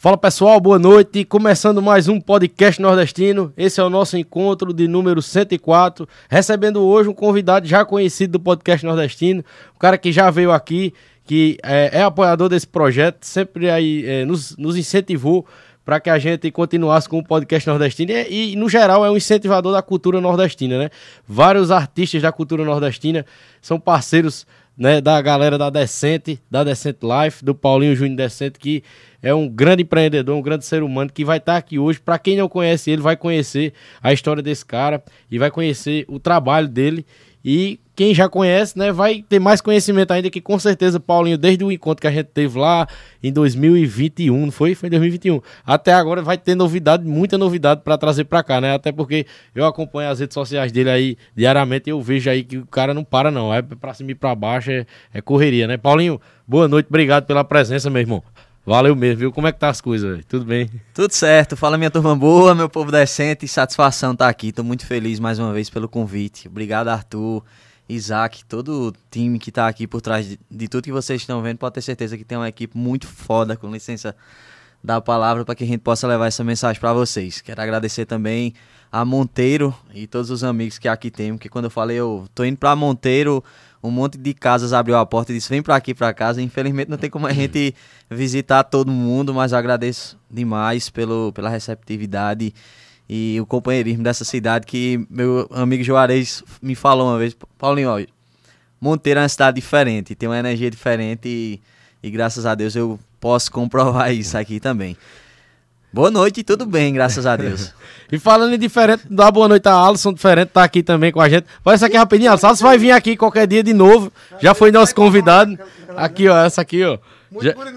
Fala pessoal, boa noite. Começando mais um podcast nordestino. Esse é o nosso encontro de número 104. Recebendo hoje um convidado já conhecido do podcast nordestino, um cara que já veio aqui, que é, é apoiador desse projeto, sempre aí é, nos, nos incentivou para que a gente continuasse com o podcast nordestino e, e, no geral, é um incentivador da cultura nordestina, né? Vários artistas da cultura nordestina são parceiros né, da galera da Decente, da Decente Life, do Paulinho Júnior Decente, que é um grande empreendedor, um grande ser humano que vai estar aqui hoje. Para quem não conhece ele, vai conhecer a história desse cara e vai conhecer o trabalho dele. E quem já conhece, né, vai ter mais conhecimento ainda que com certeza Paulinho, desde o encontro que a gente teve lá em 2021, não foi? Foi em 2021. Até agora vai ter novidade, muita novidade para trazer para cá, né? Até porque eu acompanho as redes sociais dele aí diariamente e eu vejo aí que o cara não para não, é para cima e para baixo, é, é correria, né? Paulinho, boa noite, obrigado pela presença, meu irmão. Valeu mesmo, viu? Como é que tá as coisas, véio? Tudo bem? Tudo certo. Fala minha turma boa, meu povo decente. Satisfação estar tá aqui. Tô muito feliz mais uma vez pelo convite. Obrigado, Arthur, Isaac, todo o time que tá aqui por trás de, de tudo que vocês estão vendo. Pode ter certeza que tem uma equipe muito foda, com licença da palavra, para que a gente possa levar essa mensagem para vocês. Quero agradecer também a Monteiro e todos os amigos que aqui tem, porque quando eu falei eu tô indo para Monteiro um monte de casas abriu a porta e disse: vem para aqui para casa. Infelizmente não tem como a gente visitar todo mundo, mas eu agradeço demais pelo, pela receptividade e o companheirismo dessa cidade que meu amigo Juarez me falou uma vez: Paulinho, ó, Monteiro é uma cidade diferente, tem uma energia diferente e, e graças a Deus eu posso comprovar isso aqui também. Boa noite, tudo bem, graças a Deus. e falando em diferente, dá boa noite a Alisson, diferente, tá aqui também com a gente. Olha essa aqui rapidinho, Alisson. Alisson vai vir aqui qualquer dia de novo. Já foi nosso convidado. Aqui, ó, essa aqui, ó. Muito Já... bonito,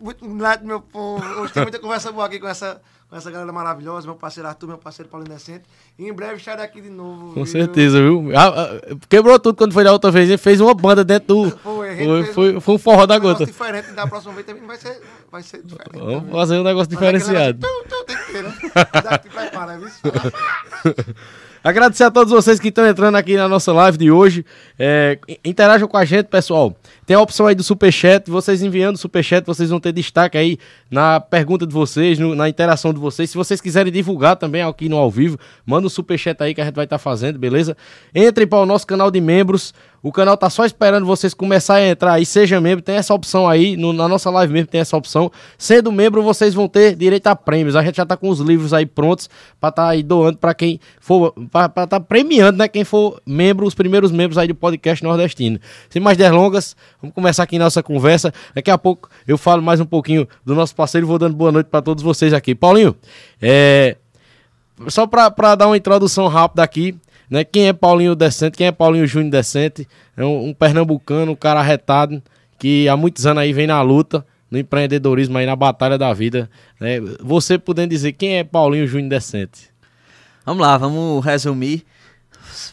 muito, muito meu povo. Hoje tem muita conversa boa aqui com essa com essa galera maravilhosa, meu parceiro Arthur, meu parceiro Paulo Indecente. E em breve estarei aqui de novo. Com viu? certeza, viu? Ah, ah, quebrou tudo quando foi da outra vez. Ele fez uma banda dentro do. Foi, foi, foi, foi, um forró da gota. Um diferente, da próxima vez também vai ser, vai ser diferente. Vamos também. fazer um negócio diferenciado. Negócio, tu, tu, tem que ter, né? Daqui prepara, viu? Agradecer a todos vocês que estão entrando aqui na nossa live de hoje. É, interajam com a gente, pessoal. Tem a opção aí do Superchat. Vocês enviando o Superchat, vocês vão ter destaque aí na pergunta de vocês, no, na interação de vocês. Se vocês quiserem divulgar também aqui no ao vivo, manda o Superchat aí que a gente vai estar tá fazendo, beleza? Entrem para o nosso canal de membros. O canal tá só esperando vocês começarem a entrar aí, seja membro, tem essa opção aí, no, na nossa live mesmo tem essa opção. Sendo membro, vocês vão ter direito a prêmios. A gente já tá com os livros aí prontos para tá aí doando para quem for, para tá premiando, né, quem for membro, os primeiros membros aí do podcast nordestino. Sem mais delongas, vamos começar aqui nossa conversa. Daqui a pouco eu falo mais um pouquinho do nosso parceiro e vou dando boa noite para todos vocês aqui. Paulinho, é só para dar uma introdução rápida aqui, né? Quem é Paulinho Decente? Quem é Paulinho Júnior Decente? É um, um, pernambucano, um cara arretado, que há muitos anos aí vem na luta, no empreendedorismo aí, na batalha da vida. Né? Você podendo dizer quem é Paulinho Júnior Decente? Vamos lá, vamos resumir.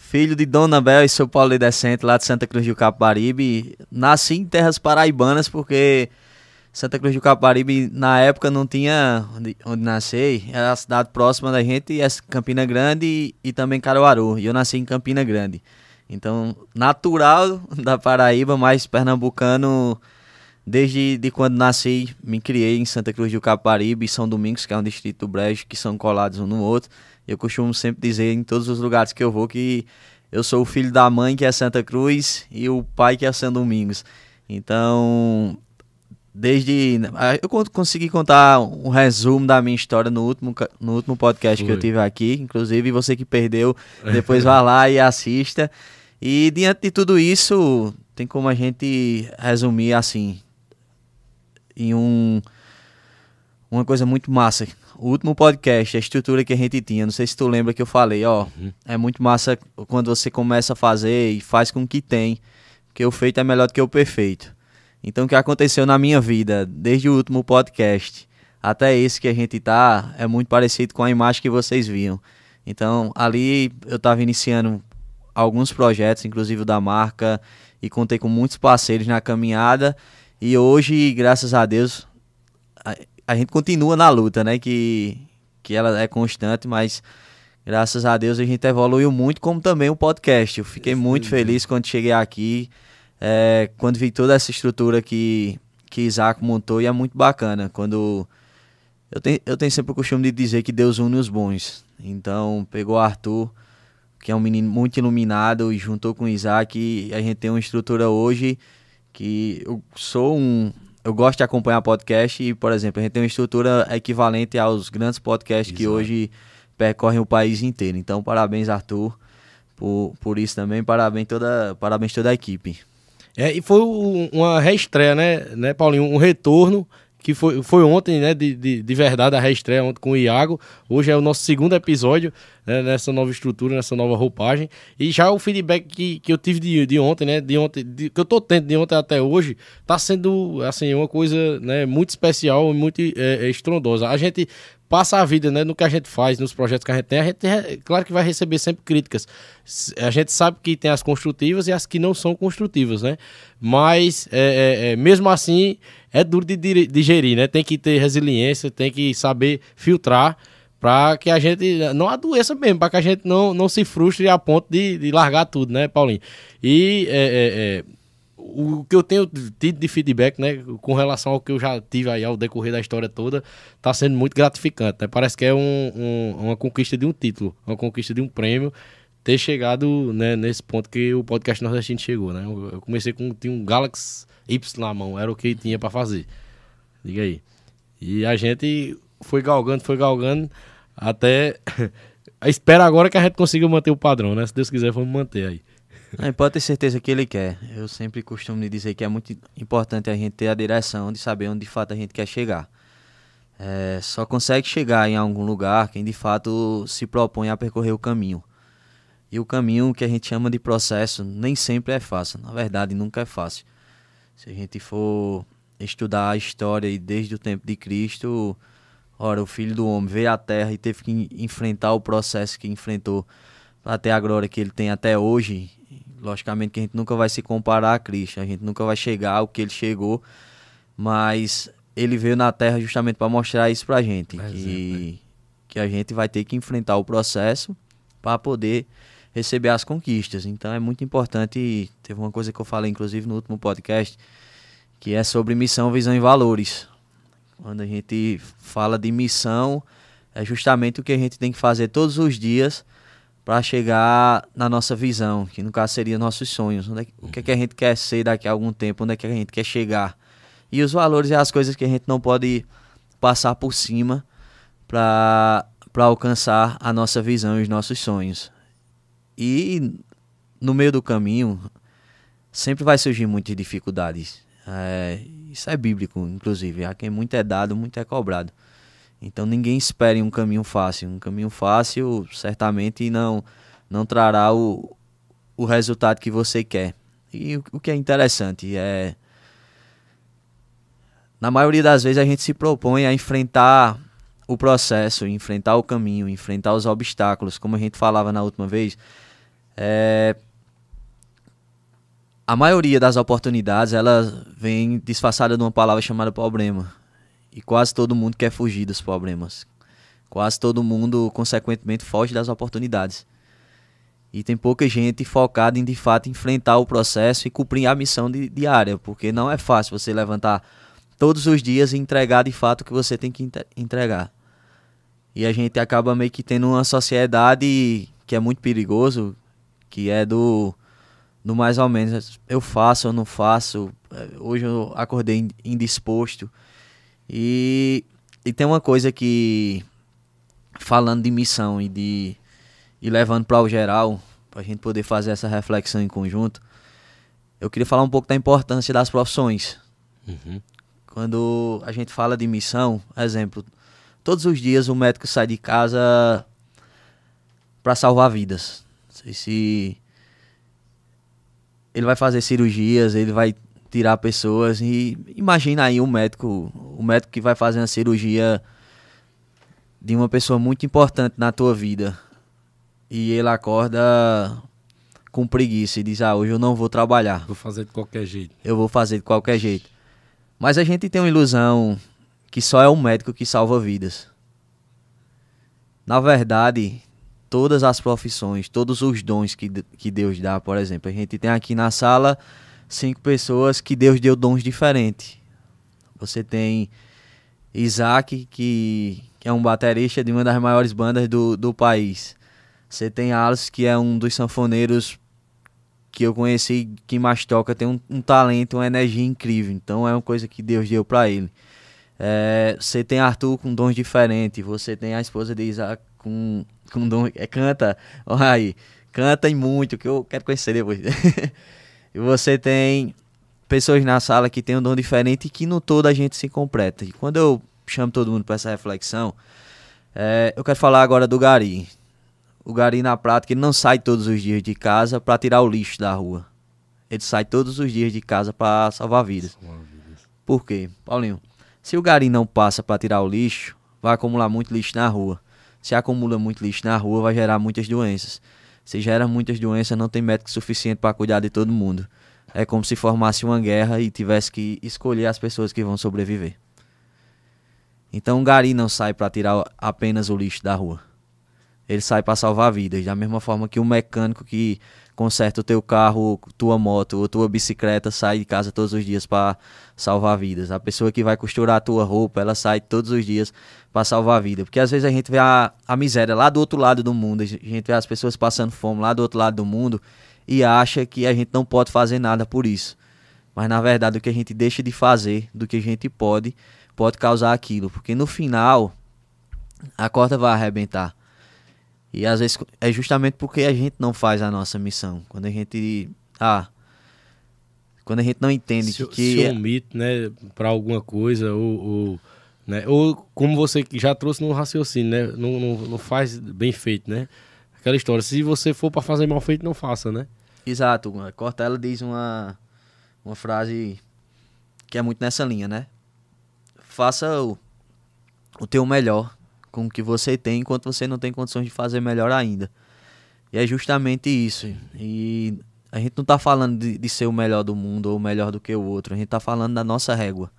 Filho de Dona Bel e seu Paulo Decente, lá de Santa Cruz do Capibaribe. Nasci em terras paraibanas porque Santa Cruz do Capibaribe, na época, não tinha onde, onde nascer. Era a cidade próxima da gente, é Campina Grande e, e, também Caruaru. E eu nasci em Campina Grande. Então, natural da Paraíba, mas pernambucano, desde de quando nasci, me criei em Santa Cruz do Capibaribe e São Domingos, que é um distrito do Brejo, que são colados um no outro. Eu costumo sempre dizer em todos os lugares que eu vou que eu sou o filho da mãe, que é Santa Cruz, e o pai, que é São Domingos. Então, desde. Ah, eu consegui contar um resumo da minha história no último, no último podcast Foi. que eu tive aqui. Inclusive, você que perdeu, depois vá lá e assista. E diante de tudo isso, tem como a gente resumir assim. Em um. Uma coisa muito massa. O último podcast, a estrutura que a gente tinha, não sei se tu lembra que eu falei, ó, uhum. é muito massa quando você começa a fazer e faz com que tem, porque o feito é melhor do que o perfeito. Então, o que aconteceu na minha vida, desde o último podcast até esse que a gente tá, é muito parecido com a imagem que vocês viam. Então, ali eu estava iniciando alguns projetos, inclusive o da marca, e contei com muitos parceiros na caminhada. E hoje, graças a Deus, a, gente continua na luta, né? Que, que ela é constante, mas graças a Deus a gente evoluiu muito, como também o podcast. Eu fiquei muito feliz quando cheguei aqui, é, quando vi toda essa estrutura que, que Isaac montou, e é muito bacana. Quando eu tenho, eu tenho sempre o costume de dizer que Deus une os bons. Então, pegou Arthur, que é um menino muito iluminado, e juntou com Isaac, e a gente tem uma estrutura hoje que eu sou um. Eu gosto de acompanhar podcast e, por exemplo, a gente tem uma estrutura equivalente aos grandes podcasts Exato. que hoje percorrem o país inteiro. Então, parabéns, Arthur, por, por isso também. Parabéns toda, parabéns toda a equipe. É, e foi uma reestreia, né, né, Paulinho? Um retorno que foi, foi ontem, né, de, de, de verdade, a reestreia ontem com o Iago. Hoje é o nosso segundo episódio né, nessa nova estrutura, nessa nova roupagem. E já o feedback que, que eu tive de, de ontem, né, de ontem, de, que eu tô tendo de ontem até hoje, tá sendo, assim, uma coisa, né, muito especial e muito é, é estrondosa. A gente passa a vida, né, no que a gente faz, nos projetos que a gente tem, a gente, claro que vai receber sempre críticas. A gente sabe que tem as construtivas e as que não são construtivas, né? Mas, é, é, é mesmo assim, é duro de digerir, né? Tem que ter resiliência, tem que saber filtrar para que a gente não adoeça mesmo, para que a gente não, não se frustre a ponto de, de largar tudo, né, Paulinho? E é, é, é o que eu tenho tido de feedback, né, com relação ao que eu já tive aí ao decorrer da história toda, está sendo muito gratificante, né? Parece que é um, um, uma conquista de um título, uma conquista de um prêmio, ter chegado né, nesse ponto que o podcast nordestino chegou, né? Eu comecei com tinha um Galaxy Y na mão, era o que tinha para fazer. Diga aí. E a gente foi galgando, foi galgando até espera agora que a gente consiga manter o padrão, né? Se Deus quiser, vamos manter aí. Não, pode ter certeza que ele quer. Eu sempre costumo dizer que é muito importante a gente ter a direção de saber onde de fato a gente quer chegar. É, só consegue chegar em algum lugar quem de fato se propõe a percorrer o caminho. E o caminho que a gente chama de processo nem sempre é fácil. Na verdade, nunca é fácil. Se a gente for estudar a história e desde o tempo de Cristo, ora, o Filho do Homem veio à Terra e teve que enfrentar o processo que enfrentou até a glória que ele tem até hoje Logicamente que a gente nunca vai se comparar a Cristo, a gente nunca vai chegar ao que ele chegou, mas ele veio na Terra justamente para mostrar isso para a gente, que, que a gente vai ter que enfrentar o processo para poder receber as conquistas. Então é muito importante, teve uma coisa que eu falei inclusive no último podcast, que é sobre missão, visão e valores. Quando a gente fala de missão, é justamente o que a gente tem que fazer todos os dias para chegar na nossa visão, que no caso seria nossos sonhos. É, o que, é que a gente quer ser daqui a algum tempo, onde é que a gente quer chegar. E os valores e as coisas que a gente não pode passar por cima para alcançar a nossa visão e os nossos sonhos. E no meio do caminho sempre vai surgir muitas dificuldades. É, isso é bíblico, inclusive. A quem muito é dado, muito é cobrado. Então ninguém espere um caminho fácil. Um caminho fácil certamente não, não trará o, o resultado que você quer. E o, o que é interessante é. Na maioria das vezes a gente se propõe a enfrentar o processo, enfrentar o caminho, enfrentar os obstáculos, como a gente falava na última vez. É, a maioria das oportunidades ela vem disfarçada de uma palavra chamada problema. E quase todo mundo quer fugir dos problemas. Quase todo mundo, consequentemente, foge das oportunidades. E tem pouca gente focada em de fato enfrentar o processo e cumprir a missão di diária, porque não é fácil você levantar todos os dias e entregar de fato o que você tem que entregar. E a gente acaba meio que tendo uma sociedade que é muito perigoso, que é do, do mais ou menos eu faço ou não faço. É, hoje eu acordei indisposto. E, e tem uma coisa que, falando de missão e de e levando para o geral, para a gente poder fazer essa reflexão em conjunto, eu queria falar um pouco da importância das profissões. Uhum. Quando a gente fala de missão, exemplo, todos os dias o médico sai de casa para salvar vidas. Não sei se ele vai fazer cirurgias, ele vai tirar pessoas e imagina aí um médico, o um médico que vai fazer uma cirurgia de uma pessoa muito importante na tua vida e ele acorda com preguiça e diz: "Ah, hoje eu não vou trabalhar. Vou fazer de qualquer jeito". Eu vou fazer de qualquer jeito. Mas a gente tem uma ilusão que só é o médico que salva vidas. Na verdade, todas as profissões, todos os dons que, que Deus dá, por exemplo, a gente tem aqui na sala cinco pessoas que Deus deu dons diferentes. Você tem Isaac, que, que é um baterista de uma das maiores bandas do, do país. Você tem Alice, que é um dos sanfoneiros que eu conheci que mais toca, tem um, um talento, uma energia incrível. Então é uma coisa que Deus deu para ele. É, você tem Arthur com dons diferentes, você tem a esposa de Isaac com, com dom. É, canta, olha aí, canta e muito, que eu quero conhecer depois. e você tem pessoas na sala que têm um dom diferente e que no todo a gente se completa. E quando eu chamo todo mundo para essa reflexão, é, eu quero falar agora do Gari. O Gari na prática ele não sai todos os dias de casa para tirar o lixo da rua. Ele sai todos os dias de casa para salvar vidas. Por quê? Paulinho, se o Gari não passa para tirar o lixo, vai acumular muito lixo na rua. Se acumula muito lixo na rua, vai gerar muitas doenças. Se gera muitas doenças, não tem médico suficiente para cuidar de todo mundo. É como se formasse uma guerra e tivesse que escolher as pessoas que vão sobreviver. Então, o Gari não sai para tirar apenas o lixo da rua ele sai para salvar vidas. Da mesma forma que o mecânico que conserta o teu carro, tua moto ou tua bicicleta sai de casa todos os dias para salvar vidas. A pessoa que vai costurar a tua roupa, ela sai todos os dias para salvar vida. Porque às vezes a gente vê a, a miséria lá do outro lado do mundo, a gente vê as pessoas passando fome lá do outro lado do mundo e acha que a gente não pode fazer nada por isso. Mas na verdade o que a gente deixa de fazer, do que a gente pode, pode causar aquilo. Porque no final a corda vai arrebentar. E às vezes é justamente porque a gente não faz a nossa missão. Quando a gente. Ah. Quando a gente não entende se, que. Se é omite, né, para alguma coisa, ou, ou, né, ou como você já trouxe no raciocínio, né? Não, não, não faz bem feito, né? Aquela história, se você for para fazer mal feito, não faça, né? Exato. Cortella diz uma, uma frase que é muito nessa linha, né? Faça o, o teu melhor com o que você tem enquanto você não tem condições de fazer melhor ainda. E é justamente isso. E a gente não está falando de, de, ser o melhor do mundo ou melhor do que o outro. A gente está falando da nossa régua.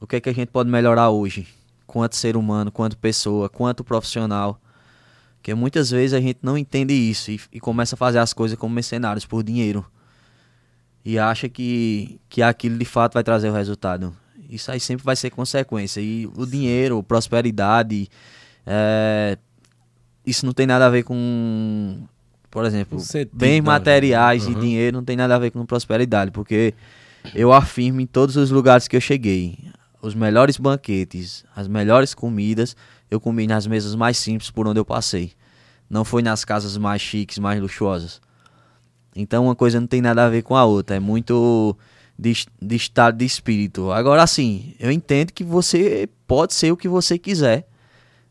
O que é que a gente pode melhorar hoje? Quanto ser humano, quanto pessoa, quanto profissional. Porque muitas vezes a gente não entende isso e, e começa a fazer as coisas como mercenários por dinheiro. E acha que, que aquilo de fato vai trazer o resultado. Isso aí sempre vai ser consequência. E o dinheiro, prosperidade, é, isso não tem nada a ver com, por exemplo, bens materiais uhum. e dinheiro não tem nada a ver com prosperidade, porque eu afirmo em todos os lugares que eu cheguei, os melhores banquetes, as melhores comidas, eu comi nas mesas mais simples por onde eu passei. Não foi nas casas mais chiques, mais luxuosas. Então uma coisa não tem nada a ver com a outra. É muito de, de estado de espírito. Agora, sim, eu entendo que você pode ser o que você quiser,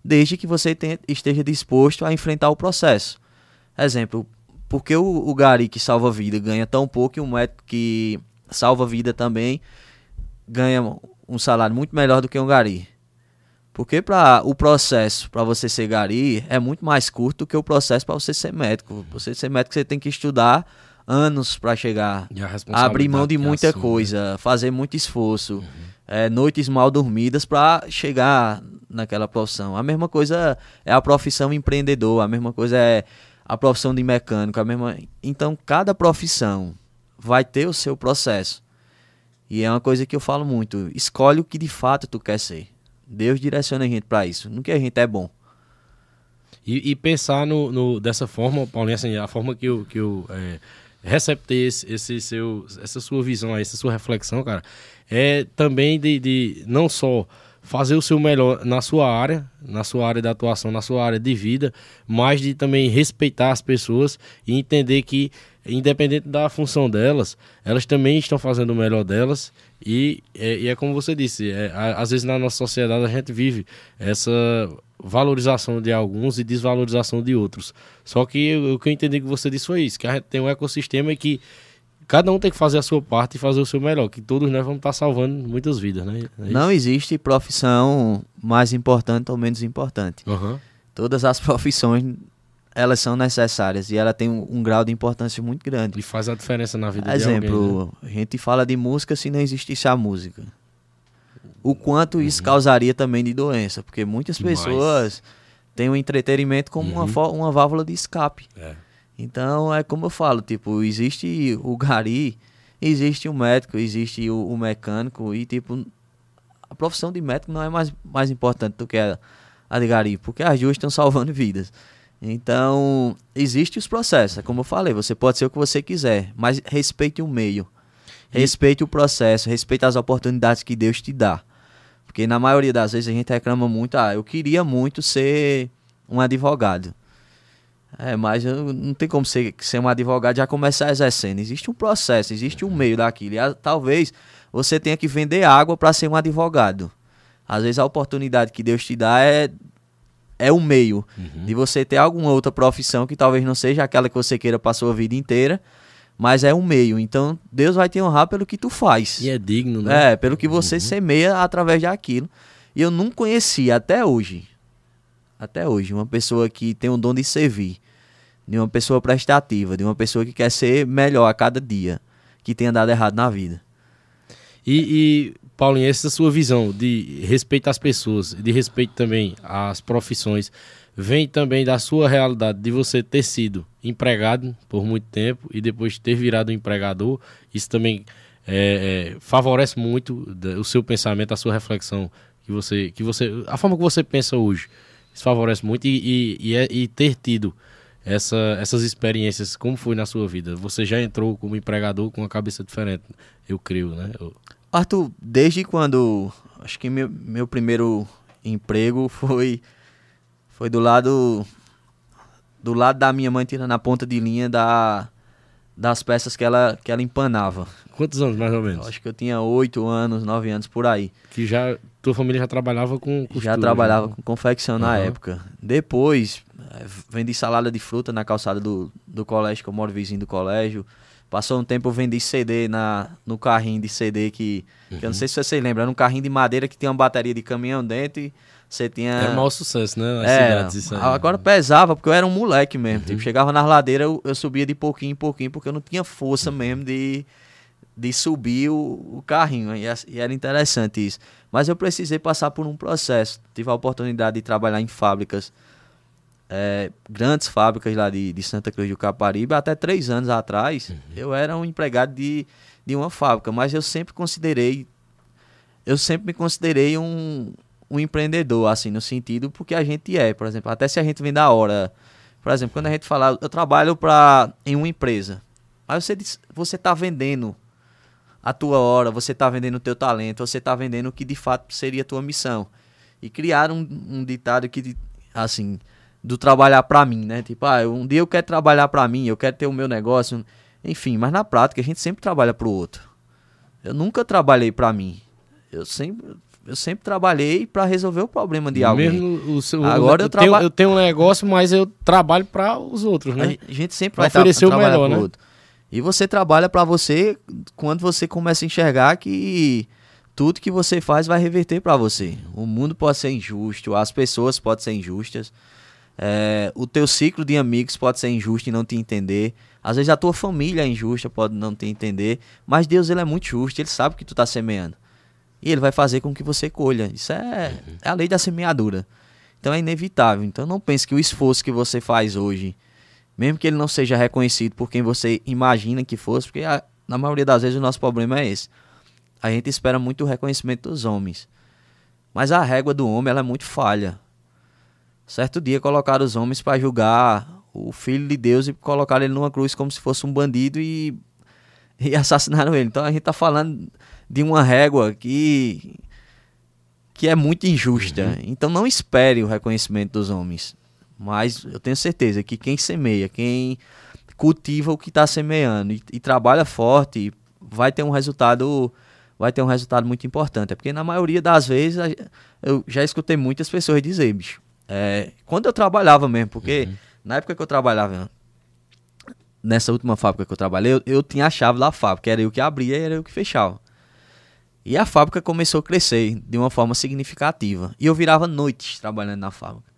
desde que você tenha, esteja disposto a enfrentar o processo. Exemplo, porque o, o Gari que salva vida ganha tão pouco e o médico que salva vida também ganha um salário muito melhor do que um Gari? Porque para o processo para você ser gari é muito mais curto do que o processo para você ser médico. Você ser médico você tem que estudar anos para chegar, abrir mão de muita assume, coisa, né? fazer muito esforço, uhum. é, noites mal dormidas para chegar naquela profissão. A mesma coisa é a profissão empreendedor, a mesma coisa é a profissão de mecânico, a mesma. Então cada profissão vai ter o seu processo. E é uma coisa que eu falo muito, escolhe o que de fato tu quer ser. Deus direciona a gente para isso, no que a gente é bom. E, e pensar no, no, dessa forma, Paulinho, assim, a forma que eu, que eu é receptei esse, esse seu, essa sua visão, essa sua reflexão, cara, é também de, de não só fazer o seu melhor na sua área, na sua área de atuação, na sua área de vida, mas de também respeitar as pessoas e entender que, independente da função delas, elas também estão fazendo o melhor delas. E, é, e é como você disse, é, às vezes na nossa sociedade a gente vive essa valorização de alguns e desvalorização de outros. Só que o que eu entendi que você disse foi isso, que a gente tem um ecossistema e que cada um tem que fazer a sua parte e fazer o seu melhor, que todos nós vamos estar salvando muitas vidas, né? É Não existe profissão mais importante ou menos importante. Uhum. Todas as profissões elas são necessárias e ela tem um, um, grau de importância muito grande. E faz a diferença na vida Exemplo, de alguém. Exemplo, né? a gente fala de música se não existisse a música. O quanto isso Uhum. causaria também de doença, porque muitas Demais. pessoas têm o entretenimento como uma, Uhum. fo- uma válvula de escape. É. Então é como eu falo, tipo, existe o gari, existe o médico, existe o, o mecânico e tipo a profissão de médico não é mais, mais importante do que a, a de gari, porque as duas estão salvando vidas. Então, existe os processos, é como eu falei, você pode ser o que você quiser, mas respeite o meio. E- Respeite o processo, respeite as oportunidades que Deus te dá. Porque na maioria das vezes a gente reclama muito, ah, eu queria muito ser um advogado. É, mas não tem como ser, ser um advogado e já começar exercendo. Existe um processo, existe um meio daquilo. E talvez você tenha que vender água para ser um advogado. Às vezes a oportunidade que Deus te dá é, é o meio Uhum. de você ter alguma outra profissão que talvez não seja aquela que você queira para sua vida inteira, mas é um meio. Então Deus vai te honrar pelo que tu faz. E é digno, né? É, pelo que você Uhum. semeia através daquilo. E eu não conheci até hoje, até hoje, uma pessoa que tem o dom de servir, de uma pessoa prestativa, de uma pessoa que quer ser melhor a cada dia, que tenha dado errado na vida. E, e, Paulinho, essa sua visão de respeito às pessoas, de respeito também às profissões, vem também da sua realidade de você ter sido empregado por muito tempo e depois ter virado um empregador. Isso também é, é, favorece muito o seu pensamento, a sua reflexão, que você, que você, a forma que você pensa hoje. Isso favorece muito e, e, e, é- e ter tido essa, essas experiências, como foi na sua vida? Você já entrou como empregador com uma cabeça diferente, eu creio, né? Eu- Arthur, desde quando. Acho que meu, meu primeiro emprego foi. Foi do lado. Do lado da minha mãe tirando a ponta de linha da, das peças que ela, que ela empanava. Quantos anos, mais ou Eu menos? acho que eu tinha 8 anos, 9 anos por aí. Que já, tua família já trabalhava com costura, já trabalhava né? com confecção na Aham. época. Depois, eh, vendi salada de fruta na calçada do, do colégio, que eu moro vizinho do colégio. Passou um tempo, eu vendi CD na, no carrinho de CD que, que eu Uhum. não sei se vocês lembram, era um carrinho de madeira que tinha uma bateria de caminhão dentro e você tinha... Era o maior sucesso, né? Cidades, isso aí. Agora pesava, porque eu era um moleque mesmo. Uhum. Tipo, chegava nas ladeiras, eu, eu subia de pouquinho em pouquinho, porque eu não tinha força Uhum. mesmo de, de subir o, o carrinho. E, e era interessante isso. Mas eu precisei passar por um processo. Tive a oportunidade de trabalhar em fábricas, eh, grandes fábricas lá de, de Santa Cruz do Caparibe. Até três anos atrás, Uhum. eu era um empregado de, de uma fábrica. Mas eu sempre considerei eu sempre me considerei um, um empreendedor, assim, no sentido porque a gente é, por exemplo, até se a gente vem da hora. Por exemplo, quando a gente fala, eu trabalho pra, em uma empresa. Mas você você tá vendendo a tua hora, você tá vendendo o teu talento, você tá vendendo o que de fato seria a tua missão. E criar um, um ditado que, assim, do trabalhar pra mim, né? Tipo, ah, um dia eu quero trabalhar pra mim, eu quero ter o meu negócio, enfim, mas na prática a gente sempre trabalha pro outro. Eu nunca trabalhei pra mim. Eu sempre, eu sempre trabalhei pra resolver o problema de alguém. Mesmo o seu, Agora eu, eu tenho, traba- eu tenho um negócio, mas eu trabalho para os outros, né? A gente sempre Pra vai tra oferecer o trabalhar melhor, né? outro. E você trabalha pra você quando você começa a enxergar que tudo que você faz vai reverter pra você. O mundo pode ser injusto, as pessoas podem ser injustas, é, o teu ciclo de amigos pode ser injusto e não te entender. Às vezes a tua família é injusta, pode não te entender. Mas Deus ele é muito justo, ele sabe que tu tá semeando. E ele vai fazer com que você colha. Isso é, é a lei da semeadura. Então é inevitável. Então não pense que o esforço que você faz hoje, mesmo que ele não seja reconhecido por quem você imagina que fosse, porque a- na maioria das vezes o nosso problema é esse. A gente espera muito o reconhecimento dos homens. Mas a régua do homem ela é muito falha. Certo dia colocaram os homens para julgar o filho de Deus e colocaram ele numa cruz como se fosse um bandido e, e assassinaram ele. Então a gente tá falando de uma régua que que é muito injusta. Então não espere o reconhecimento dos homens. Mas eu tenho certeza que quem semeia, quem cultiva o que está semeando e, e trabalha forte, vai ter um resultado vai ter um resultado muito importante. É porque na maioria das vezes eu já escutei muitas pessoas dizer, bicho, é, quando eu trabalhava mesmo, porque na época que eu trabalhava nessa última fábrica que eu trabalhei, eu, eu tinha a chave da fábrica, era eu que abria e era eu que fechava. E a fábrica começou a crescer de uma forma significativa. E eu virava noites trabalhando na fábrica.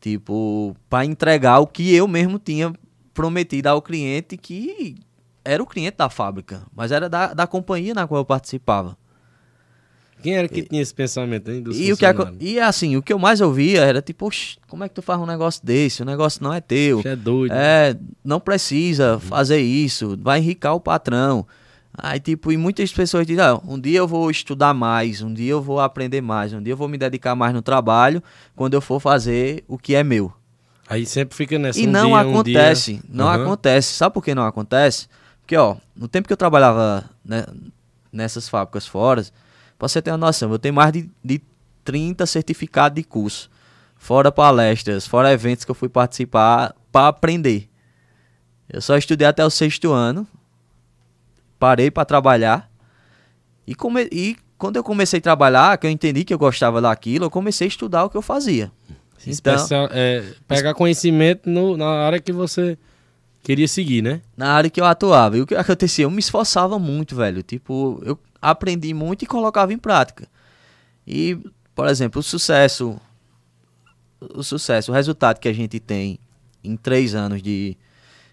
Tipo, para entregar o que eu mesmo tinha prometido ao cliente, que era o cliente da fábrica, mas era da, da companhia na qual eu participava. Quem era que e, tinha esse pensamento, hein? e, o que, e assim, o que eu mais ouvia era tipo, como é que tu faz um negócio desse? O negócio não é teu. Você é doido. É, não precisa uhum. fazer isso, vai enricar o patrão. Aí, tipo, e muitas pessoas dizem, ah, um dia eu vou estudar mais, um dia eu vou aprender mais, um dia eu vou me dedicar mais no trabalho, quando eu for fazer o que é meu. Aí sempre fica nessa. E um não dia, acontece, um dia... não uhum. acontece. Sabe por que não acontece? Porque, ó, no tempo que eu trabalhava né, nessas fábricas fora, pra você ter uma noção, eu tenho mais de, de 30 certificados de curso. Fora palestras, fora eventos que eu fui participar para aprender. Eu só estudei até o sexto ano, parei para trabalhar. E, come... e quando eu comecei a trabalhar, que eu entendi que eu gostava daquilo, eu comecei a estudar o que eu fazia. Então, Especial, é, pegar conhecimento no, na área que você queria seguir, né? Na área que eu atuava. E o que acontecia? Eu me esforçava muito, velho. Tipo, eu aprendi muito e colocava em prática. E, por exemplo, o sucesso. O sucesso, o resultado que a gente tem em três anos de,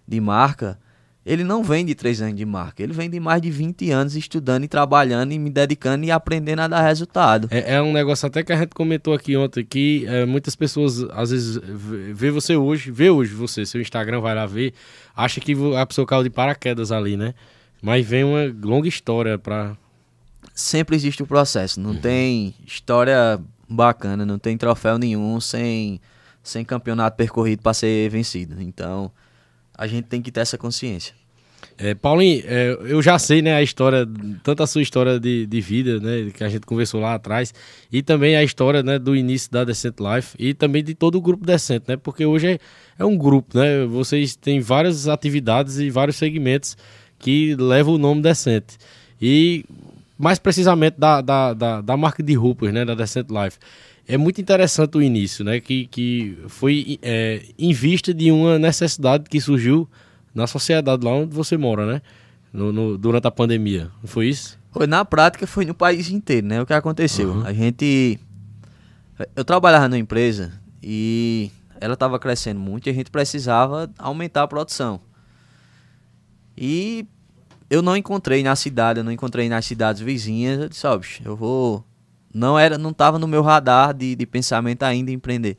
de marca ele não vem de três anos de marca, ele vem de mais de 20 anos estudando e trabalhando e me dedicando e aprendendo a dar resultado. É, é um negócio até que a gente comentou aqui ontem, que é, muitas pessoas às vezes vê você hoje, vê hoje você, seu Instagram vai lá ver, acha que a pessoa caiu de paraquedas ali, né? Mas vem uma longa história para Sempre existe o processo, não uhum. tem história bacana, não tem troféu nenhum sem, sem campeonato percorrido para ser vencido. Então, a gente tem que ter essa consciência. É, Paulinho, é, eu já sei né, a história, tanto a sua história de, de vida, né, que a gente conversou lá atrás, e também a história né, do início da Decent Life, e também de todo o grupo Decent, né, porque hoje é, é um grupo, né, vocês têm várias atividades e vários segmentos que levam o nome Decent. E mais precisamente da, da, da, da marca de roupas, né, da Decent Life é muito interessante o início, né? Que, que foi é, em vista de uma necessidade que surgiu na sociedade lá onde você mora, né? No, no, durante a pandemia. Não foi isso? Foi, na prática foi no país inteiro, né? O que aconteceu? Uhum. A gente. Eu trabalhava numa empresa e ela estava crescendo muito e a gente precisava aumentar a produção. E eu não encontrei na cidade, eu não encontrei nas cidades vizinhas. Eu disse, ó, oh, bicho, eu vou não era não estava no meu radar de, de pensamento ainda em empreender.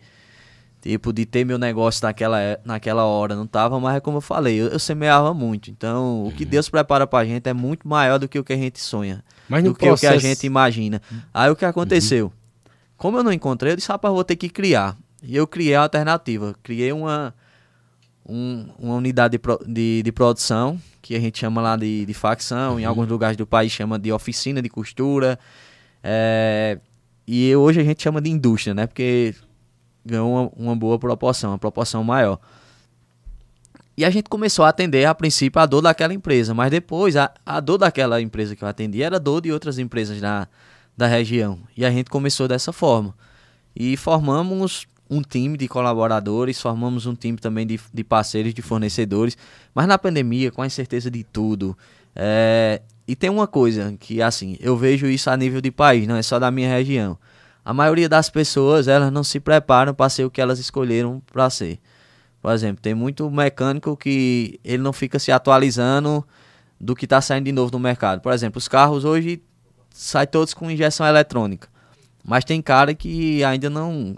Tipo, de ter meu negócio naquela, naquela hora, não tava, mas é como eu falei, eu, eu semeava muito. Então, o que uhum. Deus prepara pra gente é muito maior do que o que a gente sonha. Mas do que processo... o que a gente imagina. Aí o que aconteceu? Uhum. Como eu não encontrei, eu disse, rapaz, vou ter que criar. E eu criei a alternativa. Criei uma, um, uma unidade de, pro, de, de, produção, que a gente chama lá de, de facção, uhum. em alguns lugares do país chama de oficina de costura. É, e hoje a gente chama de indústria, né? Porque ganhou uma, uma boa proporção, uma proporção maior. E a gente começou a atender, a princípio, a dor daquela empresa, mas depois a, a dor daquela empresa que eu atendi era dor de outras empresas da, da região. E a gente começou dessa forma. E formamos um time de colaboradores, formamos um time também de, de parceiros, de fornecedores. Mas na pandemia, com a incerteza de tudo, é, e tem uma coisa que, assim, eu vejo isso a nível de país, não é só da minha região. A maioria das pessoas, elas não se preparam para ser o que elas escolheram para ser. Por exemplo, tem muito mecânico que ele não fica se atualizando do que está saindo de novo no mercado. Por exemplo, os carros hoje saem todos com injeção eletrônica. Mas tem cara que ainda não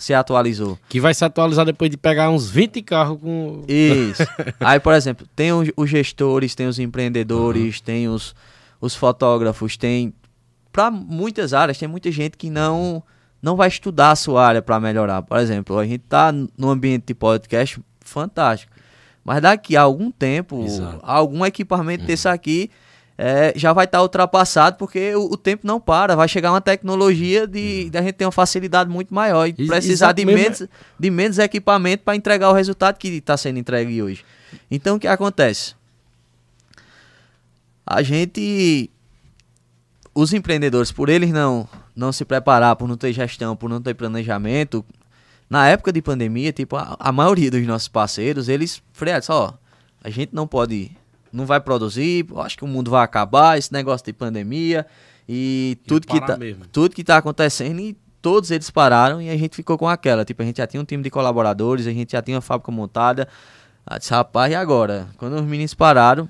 se atualizou. Que vai se atualizar depois de pegar uns 20 carros com. Isso. Aí, por exemplo, tem os, gestores, tem os empreendedores, uhum. tem os, os fotógrafos, tem. Para muitas áreas, tem muita gente que não não vai estudar a sua área para melhorar. Por exemplo, a gente tá no ambiente de podcast fantástico. Mas daqui a algum tempo, Exato. algum equipamento uhum. desse aqui é, já vai estar tá ultrapassado, porque o, o, tempo não para. Vai chegar uma tecnologia de, uhum. de a gente ter uma facilidade muito maior e, precisar de menos, de menos equipamento para entregar o resultado que está sendo entregue hoje. Então, o que acontece? A gente. Os empreendedores, por eles não, não se preparar, por não ter gestão, por não ter planejamento, na época de pandemia, tipo, a, a maioria dos nossos parceiros, eles frearam, ó, a gente não pode não vai produzir, acho que o mundo vai acabar, esse negócio de pandemia e tudo que, tá, tudo que tá acontecendo e todos eles pararam e a gente ficou com aquela. Tipo, a gente já tinha um time de colaboradores, a gente já tinha uma fábrica montada. Eu disse, rapaz, e agora? Quando os meninos pararam,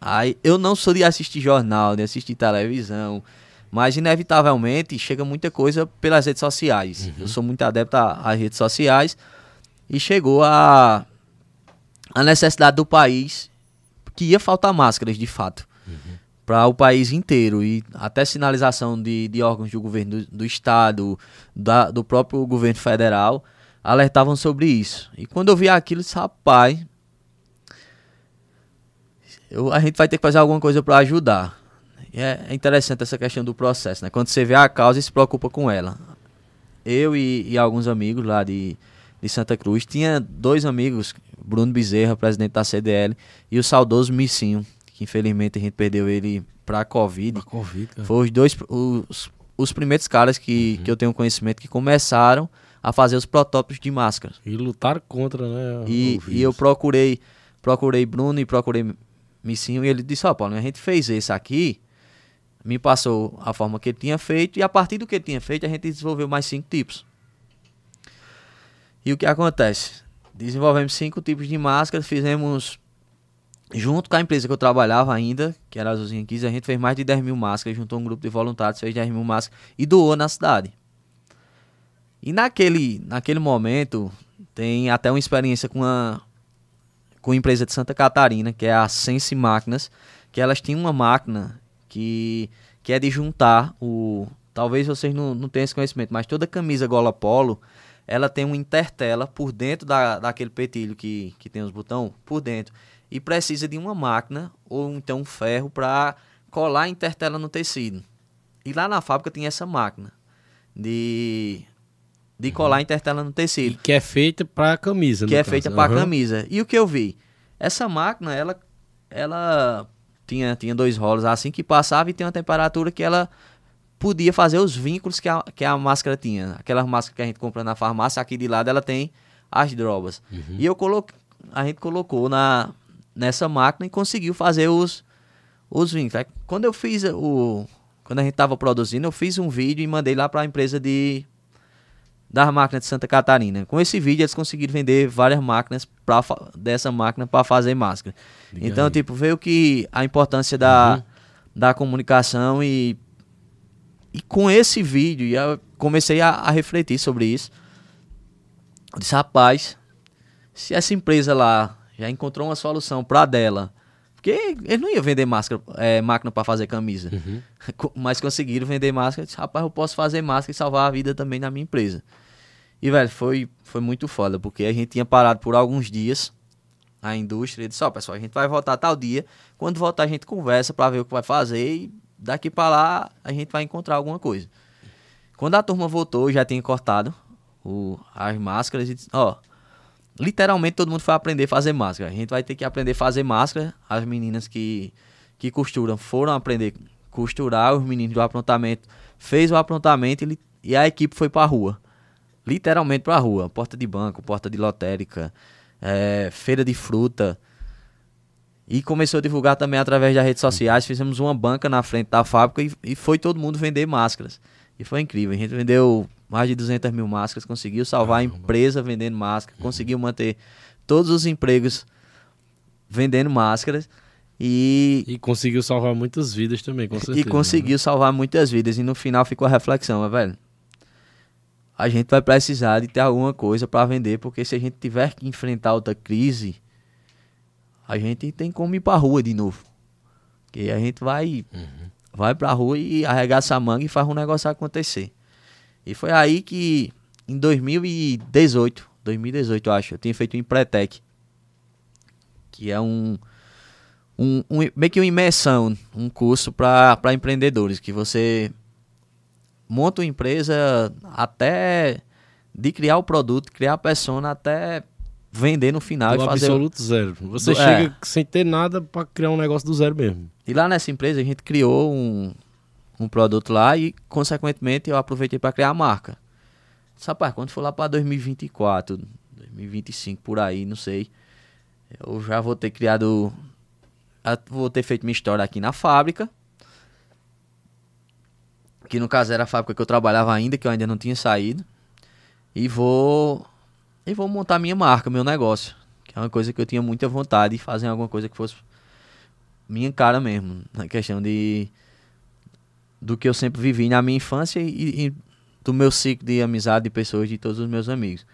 aí eu não sou de assistir jornal, de assistir televisão, Mas, inevitavelmente, chega muita coisa pelas redes sociais. Uhum. Eu sou muito adepto às redes sociais. E chegou a, a necessidade do país que ia faltar máscaras, de fato. Para o país inteiro. E até sinalização de, de órgãos do governo do, do estado, da- do próprio governo federal, alertavam sobre isso. E quando eu vi aquilo, eu disse, rapaz, eu- a gente vai ter que fazer alguma coisa para ajudar. E É, é interessante essa questão do processo, né? Quando você vê a causa e se preocupa com ela. Eu e, e alguns amigos lá de, de Santa Cruz, tinha dois amigos, Bruno Bezerra, presidente da CDL, e o saudoso Missinho, que infelizmente a gente perdeu ele pra Covid. Da Covid, cara. Foi os dois, os, os primeiros caras que, que eu tenho conhecimento que começaram a fazer os protótipos de máscaras. E lutar contra, né? E, e eu procurei, procurei Bruno e procurei Missinho e ele disse, ó Paulo, a gente fez esse aqui, me passou a forma que ele tinha feito e a partir do que ele tinha feito a gente desenvolveu mais cinco tipos. E o que acontece? Desenvolvemos cinco tipos de máscaras, fizemos junto com a empresa que eu trabalhava ainda, que era a Azulzinha 15, a gente fez mais de 10 mil máscaras, juntou um grupo de voluntários, fez 10 mil máscaras e doou na cidade. E naquele, naquele momento, tem até uma experiência com a, com a empresa de Santa Catarina, que é a Sense Máquinas, que elas tinham uma máquina que, que é de juntar o. Talvez vocês não, não tenham esse conhecimento, mas toda camisa gola polo ela tem uma intertela por dentro da, daquele petilho que, que tem os botões, por dentro. E precisa de uma máquina ou então um ferro para colar a intertela no tecido. E lá na fábrica tem essa máquina de, de colar a intertela no E tecido que é feita pra camisa, que é caso. feita para Aham. camisa. E o que eu vi? Essa máquina, ela, ela tinha, tinha dois rolos assim que passava e tem uma temperatura que ela podia fazer os vínculos que a, que a máscara tinha. Aquelas máscaras que a gente compra na farmácia, aqui de lado ela tem as drobas. Uhum. E eu coloquei, a gente colocou na, nessa máquina e conseguiu fazer os, os vínculos. Quando eu fiz o. Quando a gente estava produzindo, eu fiz um vídeo e mandei lá para a empresa de das máquinas de Santa Catarina. Com esse vídeo eles conseguiram vender várias máquinas pra, fa- dessa máquina para fazer máscara. Então, tipo, veio que a importância da, Uhum. da comunicação e e com esse vídeo e eu comecei a, a refletir sobre isso. Eu disse, rapaz, se essa empresa lá já encontrou uma solução para dela, porque ele não ia vender máscara, é, máquina para fazer camisa, Uhum. Mas conseguiram vender máscara. Eu disse, rapaz, eu posso fazer máscara e salvar a vida também da minha empresa. E, velho, foi, foi muito foda, porque a gente tinha parado por alguns dias a indústria. E disse, ó, pessoal, a gente vai voltar tal dia. Quando voltar, a gente conversa para ver o que vai fazer e daqui para lá a gente vai encontrar alguma coisa. Quando a turma voltou, já tinha cortado o, as máscaras e ó, literalmente todo mundo foi aprender a fazer máscara. A gente vai ter que aprender a fazer máscara. As meninas que, que costuram foram aprender a costurar, os meninos do aprontamento fez o aprontamento e, e a equipe foi pra rua. Literalmente pra rua. Porta de banco, porta de lotérica, eh, feira de fruta. E começou a divulgar também através das redes sociais. Fizemos uma banca na frente da fábrica e, e foi todo mundo vender máscaras. E foi incrível. A gente vendeu mais de 200 mil máscaras, conseguiu salvar a empresa vendendo máscara, conseguiu manter todos os empregos vendendo máscaras e, E conseguiu salvar muitas vidas também, com certeza. e conseguiu salvar muitas vidas. E no final ficou a reflexão, mas, velho. A gente vai precisar de ter alguma coisa para vender, porque se a gente tiver que enfrentar outra crise, a gente tem como ir pra rua de novo. Porque a gente vai, vai pra rua e arregaça a manga e faz um negócio acontecer. E foi aí que, em 2018, 2018 eu acho, eu tinha feito um Empretec, que é um, um, um meio que uma imersão, um curso para empreendedores, que você monta uma empresa até de criar o produto, criar a persona, até vender no final Do e fazer... o- absoluto zero. Você Do- chega é. sem ter nada pra criar um negócio do zero mesmo. E lá nessa empresa a gente criou um, um produto lá e, consequentemente, eu aproveitei para criar a marca. Rapaz, quando for lá para 2024, 2025, por aí, não sei, eu já vou ter criado. Vou ter feito minha história aqui na fábrica. Que no caso era a fábrica que eu trabalhava ainda, que eu ainda não tinha saído. E vou. E vou montar minha marca, meu negócio. Que é uma coisa que eu tinha muita vontade de fazer alguma coisa que fosse minha cara mesmo, na questão de do que eu sempre vivi na minha infância e, e do meu ciclo de amizade de pessoas, de todos os meus amigos.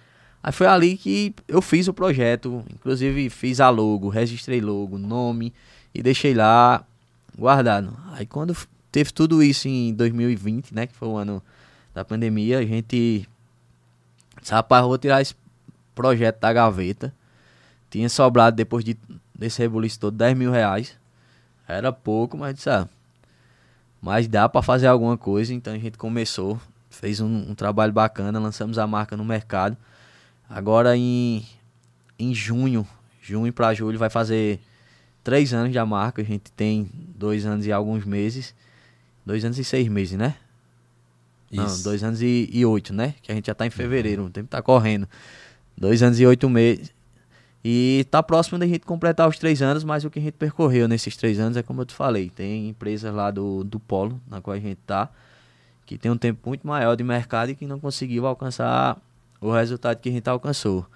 Aí foi ali que eu fiz o projeto, inclusive fiz a logo, registrei logo, nome e deixei lá guardado. Aí quando teve tudo isso em 2020, né, que foi o ano da pandemia, a gente rapaz, vou tirar esse projeto da gaveta. Tinha sobrado depois de, desse rebuliço todo 10 mil reais. Era pouco, mas disse, ah, mas dá para fazer alguma coisa, então a gente começou, fez um, um, trabalho bacana, lançamos a marca no mercado. Agora em, em junho, junho para julho, vai fazer três anos da marca. A gente tem dois anos e alguns meses. Dois anos e seis meses, né? Isso. Não, dois anos e, e oito, né? Que a gente já tá em fevereiro, o tempo tá correndo. Dois anos e oito meses. E tá próximo da gente completar os três anos, mas o que a gente percorreu nesses três anos é como eu te falei. Tem empresas lá do, do Polo, na qual a gente tá, que tem um tempo muito maior de mercado e que não conseguiu alcançar o resultado que a gente alcançou.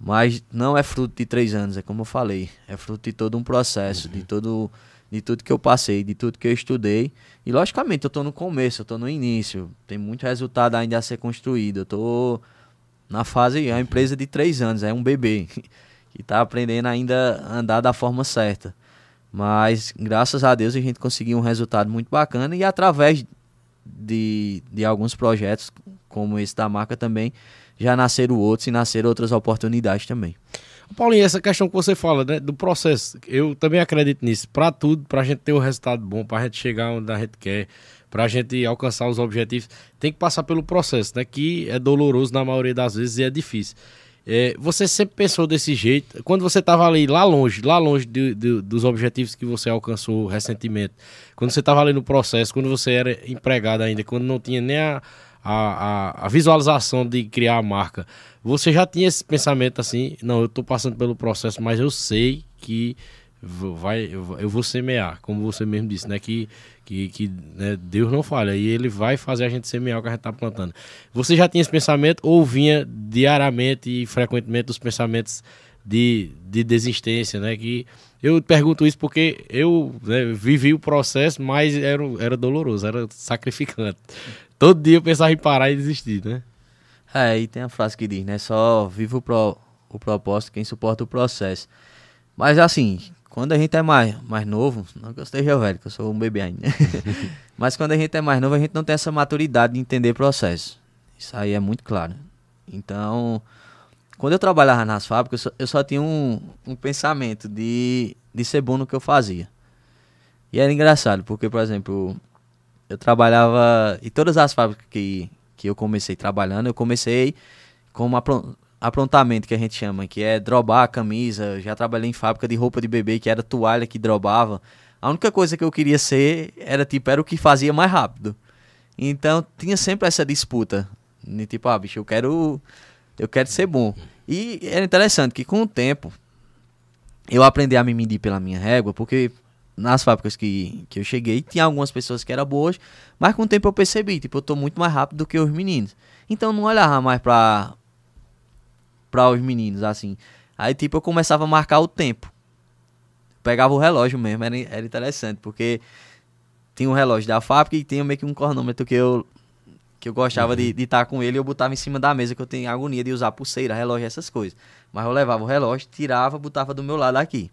Mas não é fruto de três anos, é como eu falei. É fruto de todo um processo, uhum. de todo de tudo que eu passei, de tudo que eu estudei. E logicamente eu estou no começo, eu estou no início. Tem muito resultado ainda a ser construído. Eu estou na fase, é uma empresa de três anos, é um bebê que está aprendendo ainda a andar da forma certa. Mas graças a Deus a gente conseguiu um resultado muito bacana e através de, de alguns projetos como esse da marca também já nasceram outros e nasceram outras oportunidades também. Paulinho, essa questão que você fala, né, do processo, eu também acredito nisso. Para tudo, para a gente ter um resultado bom, para a gente chegar onde a gente quer, para a gente alcançar os objetivos, tem que passar pelo processo, né, que é doloroso na maioria das vezes e é difícil. É, você sempre pensou desse jeito? Quando você estava ali, lá longe, lá longe de, de, dos objetivos que você alcançou recentemente, quando você estava ali no processo, quando você era empregado ainda, quando não tinha nem a, a, a, a, visualização de criar a marca, você já tinha esse pensamento assim, não, eu estou passando pelo processo, mas eu sei que vai, eu vou semear, como você mesmo disse, né? Que, que, que né, Deus não falha e Ele vai fazer a gente semear o que a gente está plantando. Você já tinha esse pensamento ou vinha diariamente e frequentemente os pensamentos de, de desistência, né? Que eu pergunto isso porque eu né, vivi o processo, mas era, era doloroso, era sacrificante. Todo dia eu pensava em parar e desistir, né? É, e tem a frase que diz, né? Só vive o, pro, o propósito quem suporta o processo. Mas assim, quando a gente é mais, mais novo, não que eu esteja velho, que eu sou um bebê ainda. Mas quando a gente é mais novo, a gente não tem essa maturidade de entender processo. Isso aí é muito claro. Então, quando eu trabalhava nas fábricas, eu só, eu só tinha um, um pensamento de, de ser bom no que eu fazia. E era engraçado, porque, por exemplo, eu trabalhava. E todas as fábricas que, que eu comecei trabalhando, eu comecei com uma aprontamento que a gente chama, que é drobar a camisa. Já trabalhei em fábrica de roupa de bebê que era toalha que drobava. A única coisa que eu queria ser era tipo, era o que fazia mais rápido. Então tinha sempre essa disputa. De, tipo, ah, bicho, eu quero. Eu quero ser bom. E era interessante que com o tempo eu aprendi a me medir pela minha régua, porque nas fábricas que, que eu cheguei, tinha algumas pessoas que eram boas, mas com o tempo eu percebi, tipo, eu tô muito mais rápido do que os meninos. Então não olhava mais pra, para os meninos, assim. Aí, tipo, eu começava a marcar o tempo. Pegava o relógio mesmo, era, era interessante, porque tinha um relógio da fábrica e tinha meio que um cronômetro que eu que eu gostava uhum. de estar tá com ele, eu botava em cima da mesa, que eu tenho agonia de usar pulseira, relógio, essas coisas. Mas eu levava o relógio, tirava, botava do meu lado aqui.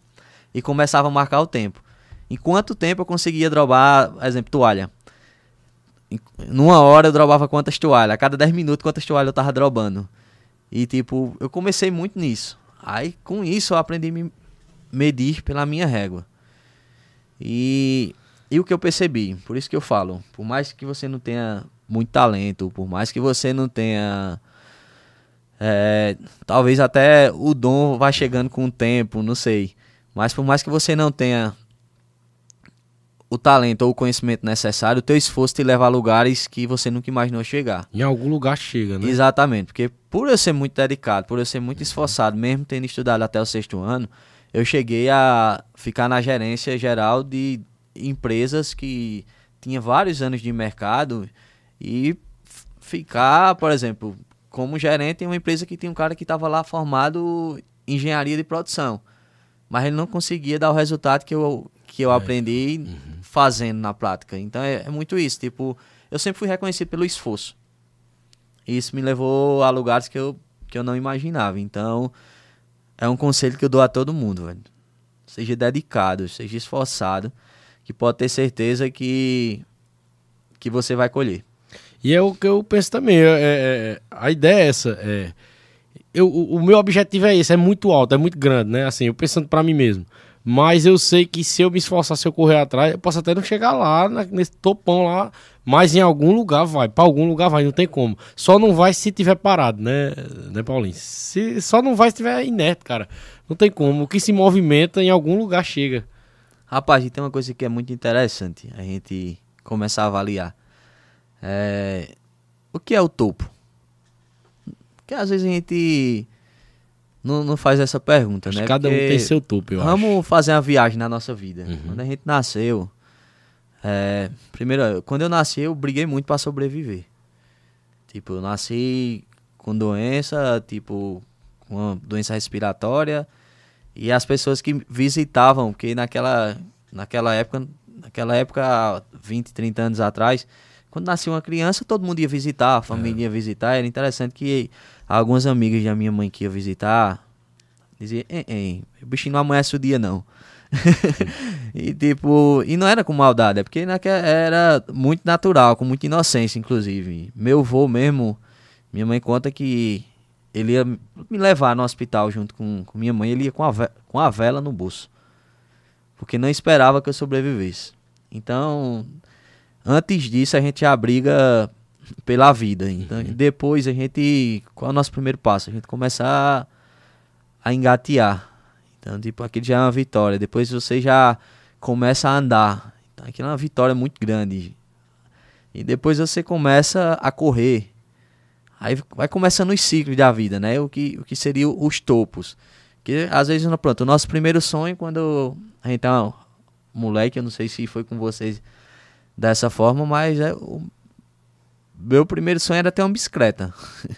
E começava a marcar o tempo. Em quanto tempo eu conseguia drobar, exemplo, toalha? Em, numa hora eu drobava quantas toalhas? A cada 10 minutos quantas toalhas eu tava drobando. E tipo, eu comecei muito nisso. Aí com isso eu aprendi a me medir pela minha régua. E, e o que eu percebi, por isso que eu falo, por mais que você não tenha muito talento, por mais que você não tenha. É, talvez até o dom vá chegando com o tempo, não sei. Mas por mais que você não tenha o talento ou o conhecimento necessário, o teu esforço te leva a lugares que você nunca imaginou chegar. Em algum lugar chega, né? Exatamente, porque por eu ser muito dedicado, por eu ser muito esforçado, mesmo tendo estudado até o sexto ano, eu cheguei a ficar na gerência geral de empresas que tinha vários anos de mercado e ficar, por exemplo, como gerente em uma empresa que tinha um cara que estava lá formado em engenharia de produção, mas ele não conseguia dar o resultado que eu que eu aprendi fazendo na prática. Então é, é muito isso. Tipo, eu sempre fui reconhecido pelo esforço. Isso me levou a lugares que eu, que eu não imaginava. Então, é um conselho que eu dou a todo mundo, velho. Seja dedicado, seja esforçado, que pode ter certeza que, que você vai colher. E é o que eu penso também. é- é- a ideia é essa. É, eu, o, o meu objetivo é esse, é muito alto, é muito grande, né? Assim, eu pensando pra mim mesmo. Mas eu sei que se eu me esforçar, se eu correr atrás, eu posso até não chegar lá, nesse topão lá, mas em algum lugar vai, pra algum lugar vai, não tem como. Só não vai se tiver parado, né, né Paulinho? Se, só não vai se tiver inerte, cara. Não tem como. O que se movimenta em algum lugar chega. Rapaz, e tem uma coisa que é muito interessante a gente começar a avaliar. É, o que é o topo? Porque às vezes a gente não, não faz essa pergunta, Acho né? cada um Porque tem seu topo, eu Vamos fazer uma viagem na nossa vida. Uhum. Quando a gente nasceu, é, primeiro, quando eu nasci, eu briguei muito para sobreviver. Tipo, eu nasci com doença, tipo, com uma doença respiratória. E as pessoas que visitavam, porque naquela, naquela época, naquela época, há 20, 30 anos atrás, quando nascia uma criança, todo mundo ia visitar, a família ia visitar. Era interessante que algumas amigas da minha mãe que ia visitar dizia, "Hein, hein, o bichinho não amanhece o dia não. e tipo, e não era com maldade, é porque era muito natural, com muita inocência, inclusive. Meu avô mesmo, minha mãe conta que ele ia me levar no hospital junto com, com minha mãe, ele ia com a, ve- com a vela no bolso. Porque não esperava que eu sobrevivesse. Então, antes disso a gente já briga pela vida. Então, depois a gente, qual é o nosso primeiro passo? A gente começar a engatear. Então, tipo, aquilo já é uma vitória. Depois você já começa a andar. Então, aquilo é uma vitória muito grande. E depois você começa a correr. Aí vai começando os ciclos da vida, né? O que, o que seriam os topos. Que às vezes, não- pronto, o nosso primeiro sonho, quando a gente um moleque, eu não sei se foi com vocês dessa forma, mas é o meu primeiro sonho era ter uma bicicleta.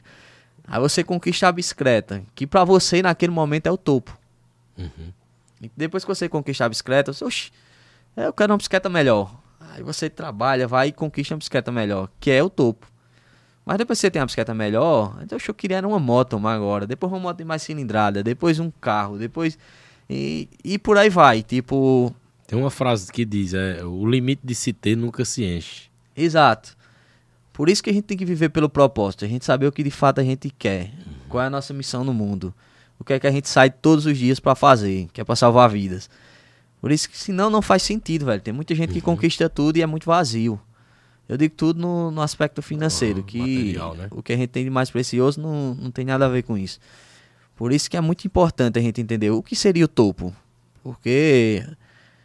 Aí você conquista a bicicleta, que pra você naquele momento é o topo. E depois que você conquista a bicicleta, você, oxi, eu quero uma bicicleta melhor. Aí você trabalha, vai e conquista uma bicicleta melhor, que é o topo. Mas depois que você tem uma bicicleta melhor, então eu queria uma moto mas agora, depois uma moto de mais cilindrada, depois um carro, depois. E, e por aí vai, tipo. Tem uma frase que diz: é, o limite de se ter nunca se enche. Exato. Por isso que a gente tem que viver pelo propósito, a gente saber o que de fato a gente quer, qual é a nossa missão no mundo, o que é que a gente sai todos os dias pra fazer, que é pra salvar vidas. Por isso que senão não faz sentido, velho. Tem muita gente que conquista tudo e é muito vazio. Eu digo tudo no, no aspecto financeiro, Ah, que material, né? o que a gente tem de mais precioso não, não tem nada a ver com isso. Por isso que é muito importante a gente entender o que seria o topo. Porque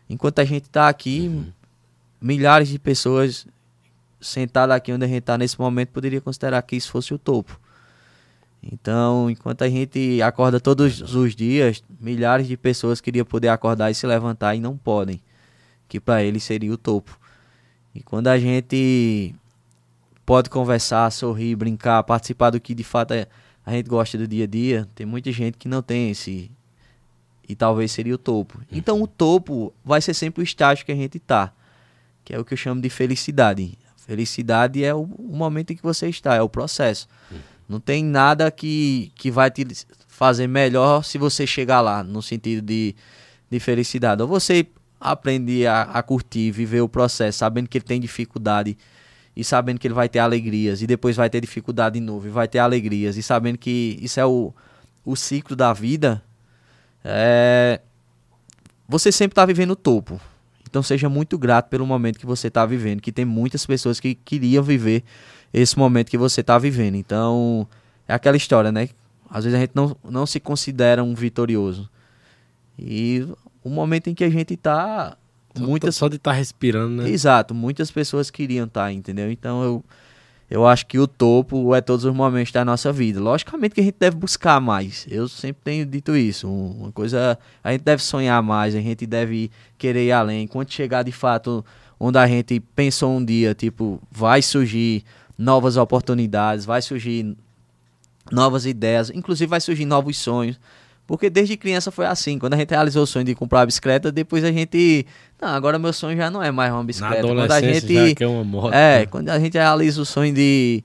enquanto a gente tá aqui, milhares de pessoas sentadas aqui onde a gente tá nesse momento poderia considerar que isso fosse o topo. Então, enquanto a gente acorda todos os dias, milhares de pessoas queriam poder acordar e se levantar e não podem, que para eles seria o topo. E quando a gente pode conversar, sorrir, brincar, participar do que de fato é- a gente gosta do dia a dia, tem muita gente que não tem esse e talvez seria o topo. Então o topo vai ser sempre o estágio que a gente tá, que é o que eu chamo de felicidade. Felicidade é o, momento em que você está, é o processo. Não tem nada que, que vai te fazer melhor se você chegar lá, no sentido de, de felicidade. Ou você aprender a, a curtir, viver o processo, sabendo que ele tem dificuldade e sabendo que ele vai ter alegrias, e depois vai ter dificuldade de novo, e vai ter alegrias, e sabendo que isso é o, o ciclo da vida, é, você sempre está vivendo o topo. Então seja muito grato pelo momento que você está vivendo, que tem muitas pessoas que queriam viver esse momento que você está vivendo. Então é aquela história, né? Às vezes a gente não, não se considera um vitorioso. E o momento em que a gente está, muitas Só de estar respirando, né? Exato, muitas pessoas queriam estar, entendeu? Então eu, eu acho que o topo é todos os momentos da nossa vida. Logicamente que a gente deve buscar mais. Eu sempre tenho dito isso. Um- Uma coisa, a gente deve sonhar mais, a gente deve querer ir além. Quando chegar de fato onde a gente pensou um dia, tipo, vai surgir novas oportunidades, vai surgir novas ideias, inclusive vai surgir novos sonhos. Porque desde criança foi assim. Quando a gente realizou o sonho de comprar uma bicicleta, depois a gente. Não, agora meu sonho já não é mais uma Na bicicleta. Quando a gente. quer uma moto. É, quando a gente realiza o sonho de.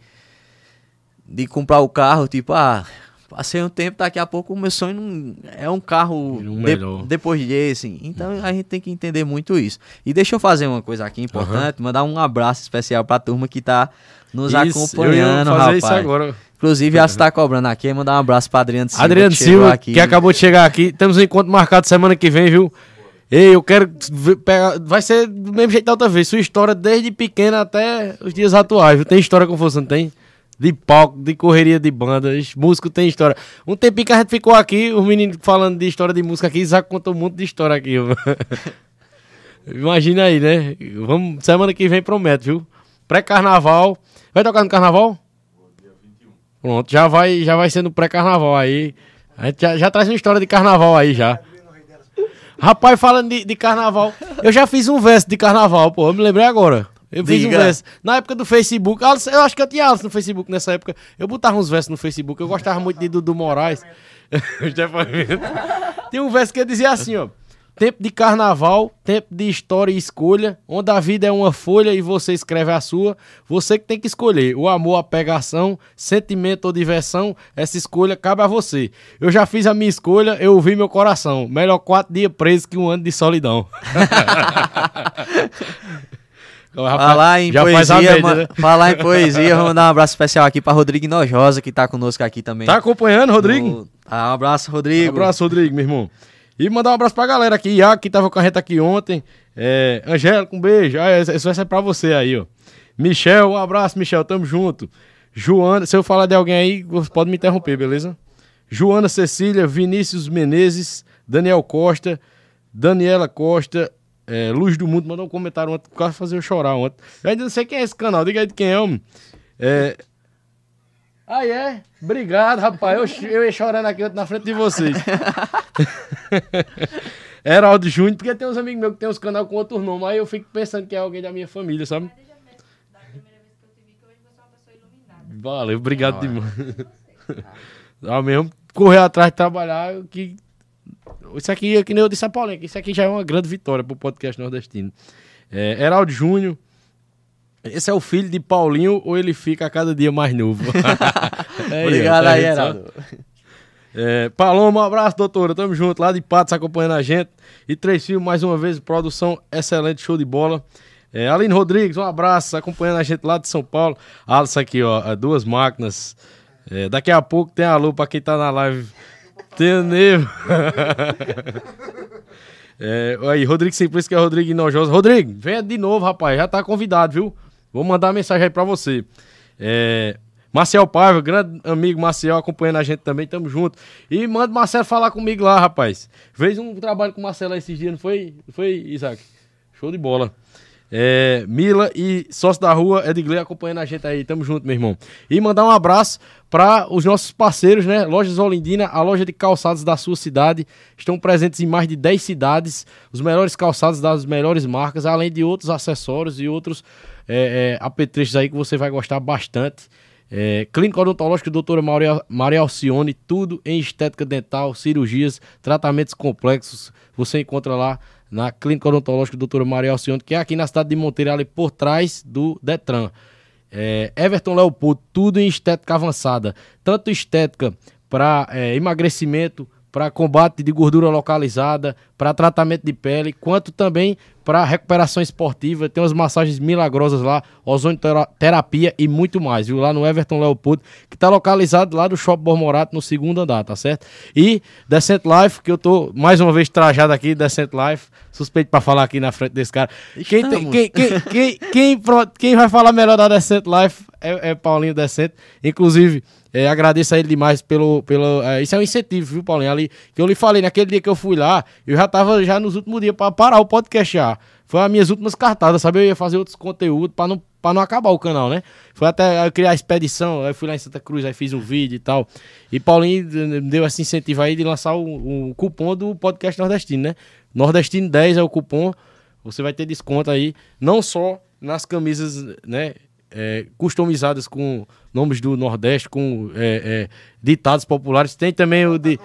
De comprar o carro, tipo, ah, passei um tempo, daqui a pouco o meu sonho não- é um carro Um de- melhor. depois desse. Então a gente tem que entender muito isso. E deixa eu fazer uma coisa aqui importante, mandar um abraço especial pra turma que tá nos Isso, eu ia acompanhando, fazer rapaz. isso agora. Inclusive, já está cobrando aqui. Mandar um abraço pra Adriano Silva. Adriano que Silva, aqui. que acabou de chegar aqui. Temos um encontro marcado semana que vem, viu? Ei, eu quero pegar. Vai ser do mesmo jeito da outra vez. Sua história desde pequena até os dias atuais, viu? Tem história com você, não tem? De palco, de correria de banda. Ixi, Músico tem história. Um tempinho que a gente ficou aqui, os meninos falando de história de música aqui, Isaac contou um monte de história aqui. viu? Imagina aí, né? Vamos, semana que vem promete, viu? Pré-carnaval. Vai tocar no carnaval? Pronto, já vai, já vai sendo pré-carnaval aí. A gente já, já traz uma história de carnaval aí já. Rapaz, falando de, de carnaval, eu já fiz um verso de carnaval, pô. Eu me lembrei agora. Eu fiz Diga. um verso. Na época do Facebook, eu acho que eu tinha Alisson no Facebook nessa época. Eu botava uns versos no Facebook. Eu gostava muito de Dudu Moraes. Tem um verso que dizia assim, ó. Tempo de carnaval, tempo de história e escolha, onde a vida é uma folha e você escreve a sua. Você que tem que escolher o amor, a pegação, sentimento ou diversão. Essa escolha cabe a você. Eu já fiz a minha escolha, eu ouvi meu coração. Melhor quatro dias preso que um ano de solidão. Falar em poesia, média, né? falar em poesia, vamos dar um abraço especial aqui pra Rodrigo Nojosa, que tá conosco aqui também. Tá acompanhando, Rodrigo? No- Ah, um abraço, Rodrigo. Um abraço, Rodrigo, meu irmão. E mandar um abraço pra galera aqui. Iago, que tava com a gente aqui ontem. É, Angélica, um beijo. Ah, esse vai ser pra você aí, ó. Michel, um abraço, Michel. Tamo junto. Joana, se eu falar de alguém aí, pode me interromper, beleza? Joana Cecília, Vinícius Menezes, Daniel Costa, Daniela Costa, é, Luz do Mundo, mandou um comentário ontem, quase fazer eu chorar ontem. Eu ainda não sei quem é esse canal, diga aí de quem é, homem. É. Ah, é? Obrigado, rapaz. Eu, eu ia chorando aqui na frente de vocês. Heraldo Júnior, porque tem uns amigos meus que tem uns canal com outro nome, aí eu fico pensando que é alguém da minha família, sabe? Valeu, obrigado demais. Ao mesmo correr atrás de trabalhar, que. Isso aqui, é que nem eu disse a Paulinha, que isso aqui já é uma grande vitória pro podcast nordestino. É, Heraldo Júnior. Esse é o filho de Paulinho ou ele fica a cada dia mais novo? É, Obrigado ó, aí? Heraldo. É, Paloma, um abraço, doutora. Tamo junto. Lá de Patos acompanhando a gente. E Três Fios, mais uma vez, produção excelente, show de bola. É, Aline Rodrigues, um abraço, acompanhando a gente lá de São Paulo. Alisson aqui, ó, é, duas máquinas. É, daqui a pouco tem alô pra quem tá na live. Tem o Nevo. É, aí, Rodrigo Simplício, que é Rodrigo Inojosa. Rodrigo, venha de novo, rapaz. Já tá convidado, viu? Vou mandar uma mensagem aí pra você. É, Marcel Paiva, grande amigo Marcel, acompanhando a gente também, tamo junto. E manda o Marcelo falar comigo lá, rapaz. Fez um trabalho com o Marcelo esses dias, não foi? Foi, Isaac? Show de bola. É, Mila e sócio da rua, Edgley acompanhando a gente aí, tamo junto, meu irmão. E mandar um abraço para os nossos parceiros, né? Lojas Olindina, a loja de calçados da sua cidade. Estão presentes em mais de 10 cidades. Os melhores calçados das melhores marcas, além de outros acessórios e outros é, é, apetrechos aí que você vai gostar bastante. É, Clínica Odontológica Doutora Maria, Maria Alcione, tudo em estética dental, cirurgias, tratamentos complexos. Você encontra lá na Clínica Odontológica Doutora Maria Alcione, que é aqui na cidade de Monteiro, ali por trás do Detran. É, Everton Leopoldo, tudo em estética avançada. Tanto estética para emagrecimento, para combate de gordura localizada, para tratamento de pele, quanto também para recuperação esportiva. Tem umas massagens milagrosas lá, ozonioterapia e muito mais, viu? Lá no Everton Leopoldo, que está localizado lá do Shopping Bormorato, no segundo andar, tá certo? E Decent Life, que eu tô mais uma vez trajado aqui, Decent Life, suspeito para falar aqui na frente desse cara. Quem, tem- quem, quem, quem, quem, vai falar melhor da Decent Life é, é Paulinho Decente. Inclusive, é, agradeço a ele demais pelo. pelo é, isso é um incentivo, viu, Paulinho? Ali, que eu lhe falei, naquele dia que eu fui lá, eu já tava já nos últimos dias para parar o podcast já. Foi as minhas últimas cartadas, sabe? Eu ia fazer outros conteúdos para não, pra não acabar o canal, né? Foi até eu criar a expedição, aí fui lá em Santa Cruz, aí fiz um vídeo e tal. E Paulinho deu esse incentivo aí de lançar o, o cupom do podcast nordestino, né? Nordestino 10 é o cupom. Você vai ter desconto aí, não só nas camisas, né? É, customizadas com nomes do Nordeste, com é, é, ditados populares. Tem também o de.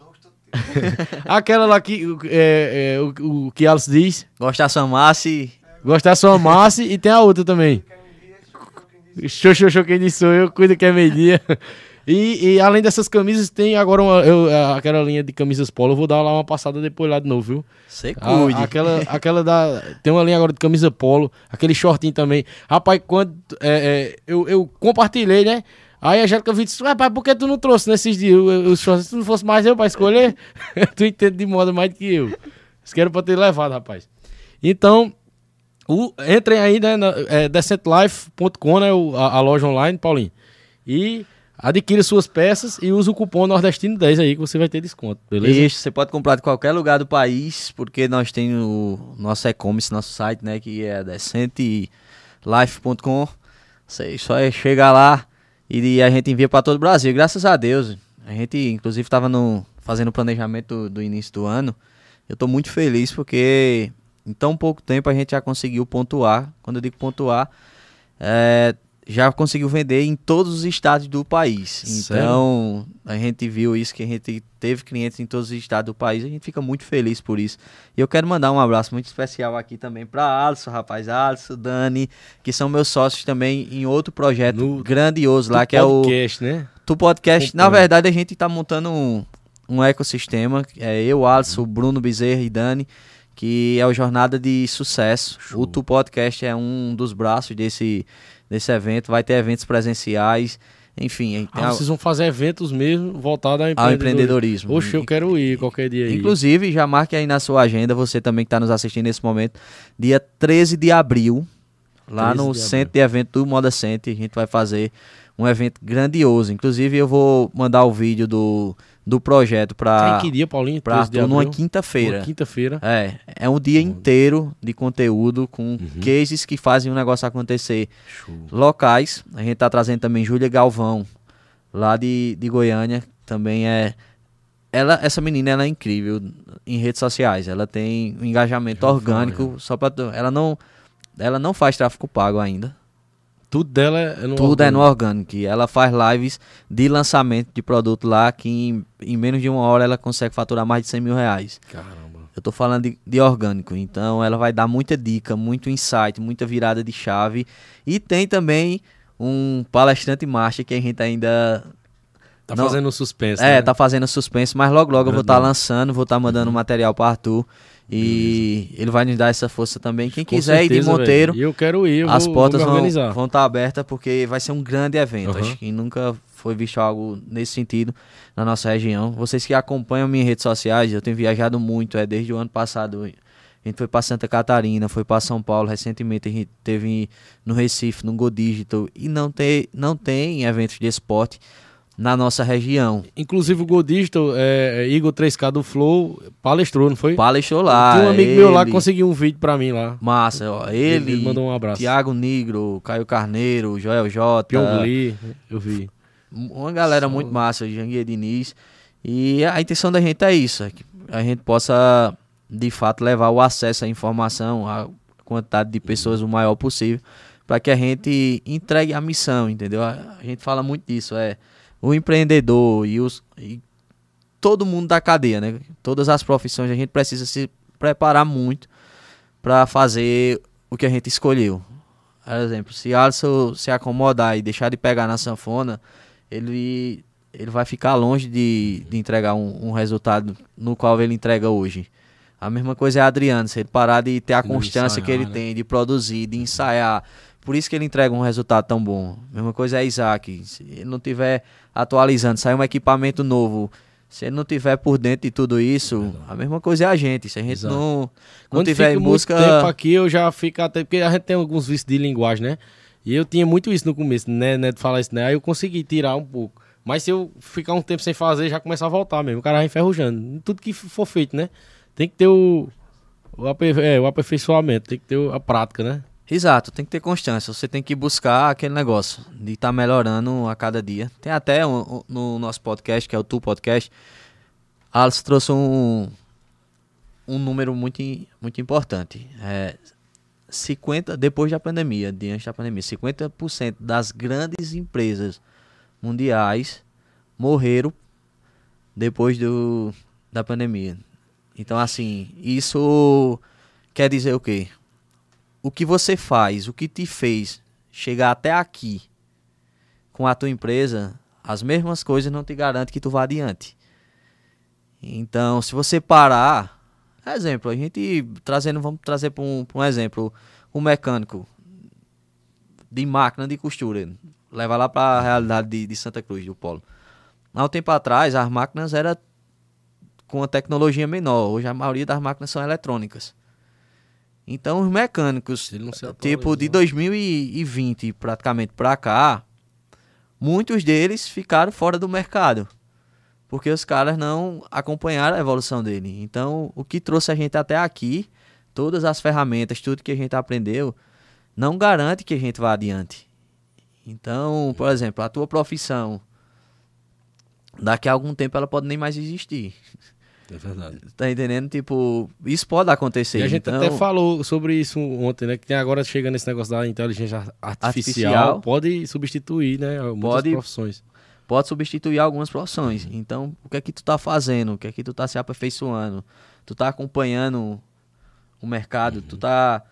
roxo, tudo. Aquela lá que, é, é, o, o que Alice diz, Gostar sua massa e gostar só massa e tem a outra também. Show, quem disse sou eu, cuida que é meio-dia. E, e além dessas camisas, tem agora uma, eu, aquela linha de camisas polo. Eu vou dar lá uma passada depois lá de novo, viu? você A- cuide. aquela, aquela da. Tem uma linha agora de camisa polo, aquele shortinho também. Rapaz, quando é, é, eu, eu compartilhei, né? Aí a Angélica e disse: Rapaz, por que tu não trouxe nesses dias o- os shorts? Se não fosse mais eu pra escolher, tu entende de moda mais do que eu. Isso que era pra ter levado, rapaz. Então, o, entrem aí, né? Na, é, decentlife.com, né? o- a, a loja online, Paulinho. E adquira suas peças e use o cupom Nordestino10 aí que você vai ter desconto, beleza? Isso, você pode comprar de qualquer lugar do país, porque nós temos o nosso e-commerce, nosso site, né, que é decentelife.com. Você só é chegar lá e a gente envia para todo o Brasil, graças a Deus. A gente, inclusive, estava fazendo o planejamento do, do início do ano. Eu estou muito feliz porque em tão pouco tempo a gente já conseguiu pontuar. Quando eu digo pontuar, é, já conseguiu vender em todos os estados do país. Sério? Então, a gente viu isso, que a gente teve clientes em todos os estados do país. A gente fica muito feliz por isso. E eu quero mandar um abraço muito especial aqui também para Alisson, rapaz. Alisson, Dani, que são meus sócios também em outro projeto No- grandioso lá, que é o podcast, né? Tu Podcast. Na verdade, a gente tá montando um, um ecossistema. É eu, Alisson, Bruno Bezerra e Dani, que é o Jornada de Sucesso. Show. O Tu Podcast é um dos braços desse, desse evento. Vai ter eventos presenciais. Enfim, tem Ah, vocês vão fazer eventos mesmo voltados ao ao empreendedorismo. empreendedorismo. Oxe, eu quero ir qualquer dia aí. Inclusive, já marque aí na sua agenda, você também que está nos assistindo nesse momento, dia 13 de abril, lá 13 no de centro de evento do Moda Center, a gente vai fazer um evento grandioso. Inclusive, eu vou mandar o vídeo do, do projeto para que dia, Paulinho? pra 13 de tu numa quinta-feira. Quinta-feira. É, é um dia inteiro de conteúdo com Uhum. cases que fazem o negócio acontecer Show. locais. A gente tá trazendo também Júlia Galvão, lá de, de Goiânia, também é ela essa menina ela é incrível em redes sociais. Ela tem um engajamento Já orgânico, falar, só para ela não ela não faz tráfego pago ainda. Tudo dela é no Tudo é no orgânico. orgânico. Ela faz lives de lançamento de produto lá que em, em menos de uma hora ela consegue faturar mais de 100 mil reais. Caramba. Eu tô falando de, de orgânico, então ela vai dar muita dica, muito insight, muita virada de chave. E tem também um palestrante master que a gente ainda Tá Não. fazendo suspense, é, né? tá fazendo suspense, mas logo logo eu vou estar Grandão. lançando, vou estar mandando material para Arthur e ele vai nos dar essa força também. Quem Com quiser ir de certeza, Monteiro, velho. Eu quero ir, eu as vou, portas vou vão estar abertas porque vai ser um grande evento. Aham. Acho que nunca foi visto algo nesse sentido na nossa região. Vocês que acompanham minhas redes sociais, eu tenho viajado muito, é desde o ano passado. A gente foi para Santa Catarina, foi para São Paulo, recentemente a gente teve no Recife, no Go Digital e não tem não tem eventos de esporte na nossa região. Inclusive o Go Digital, é, é, Igor 3K do Flow, palestrou, não foi? Palestrou lá. Tinha um amigo meu lá que ele- conseguiu um vídeo pra mim lá. Massa, ó, ele, Ele mandou um abraço. Tiago Negro, Caio Carneiro, Joel Jota, Pyong Lee, eu vi. uma galera muito massa, Janguier Diniz. E a intenção da gente é isso, é que a gente possa de fato levar o acesso à informação, a quantidade de pessoas o maior possível, para que a gente entregue a missão, entendeu? A, a gente fala muito disso, é o empreendedor e os e todo mundo da cadeia, né? Todas as profissões a gente precisa se preparar muito para fazer o que a gente escolheu. Por exemplo, se Alisson se acomodar e deixar de pegar na sanfona, ele, ele vai ficar longe de, de entregar um, um resultado no qual ele entrega hoje. A mesma coisa é Adriano, se ele parar de ter a constância que ele né? tem, de produzir, de ensaiar. Por isso que ele entrega um resultado tão bom. Mesma coisa é Isaac. Se ele não tiver atualizando, sair um equipamento novo, se ele não tiver por dentro de tudo isso, a mesma coisa é a gente. Se a gente Exato. não, não Quando tiver em busca. tempo aqui, eu já fico até... Porque a gente tem alguns vícios de linguagem, né? E eu tinha muito isso no começo, né? né de falar isso, né? Aí eu consegui tirar um pouco. Mas se eu ficar um tempo sem fazer, já começa a voltar mesmo. O cara vai enferrujando. Tudo que for feito, né? Tem que ter o... O, é, aperfeiçoamento, tem que ter a prática, né? Exato, tem que ter constância. Você tem que buscar aquele negócio de estar melhorando a cada dia. Tem até um- um- no nosso podcast, que é o Tu Podcast, Alice trouxe um, um número muito, muito importante. É, 50, depois da pandemia, diante da pandemia, 50% das grandes empresas mundiais morreram depois do, da pandemia. Então, assim, isso quer dizer o quê? O que você faz, o que te fez chegar até aqui com a tua empresa, as mesmas coisas não te garantem que tu vá adiante. Então, se você parar, exemplo, a gente trazendo, vamos trazer para um, um exemplo, um mecânico de máquina de costura, leva lá para a realidade de, de Santa Cruz do Polo. Há um tempo atrás, as máquinas eram com a tecnologia menor. Hoje a maioria das máquinas são eletrônicas. Então os mecânicos, tipo de 2020 praticamente para cá, muitos deles ficaram fora do mercado. Porque os caras não acompanharam a evolução dele. Então, o que trouxe a gente até aqui, todas as ferramentas, tudo que a gente aprendeu, não garante que a gente vá adiante. Então, por exemplo, a tua profissão, daqui a algum tempo ela pode nem mais existir. É verdade. Tá entendendo? Tipo, isso pode acontecer. E a gente então... até falou sobre isso ontem, né? Que agora chegando esse negócio da inteligência artificial, artificial pode substituir, né? Muitas pode, profissões. Pode substituir algumas profissões. Então, o que é que tu tá fazendo? O que é que tu tá se aperfeiçoando? Tu tá acompanhando o mercado? Uhum. Tu tá.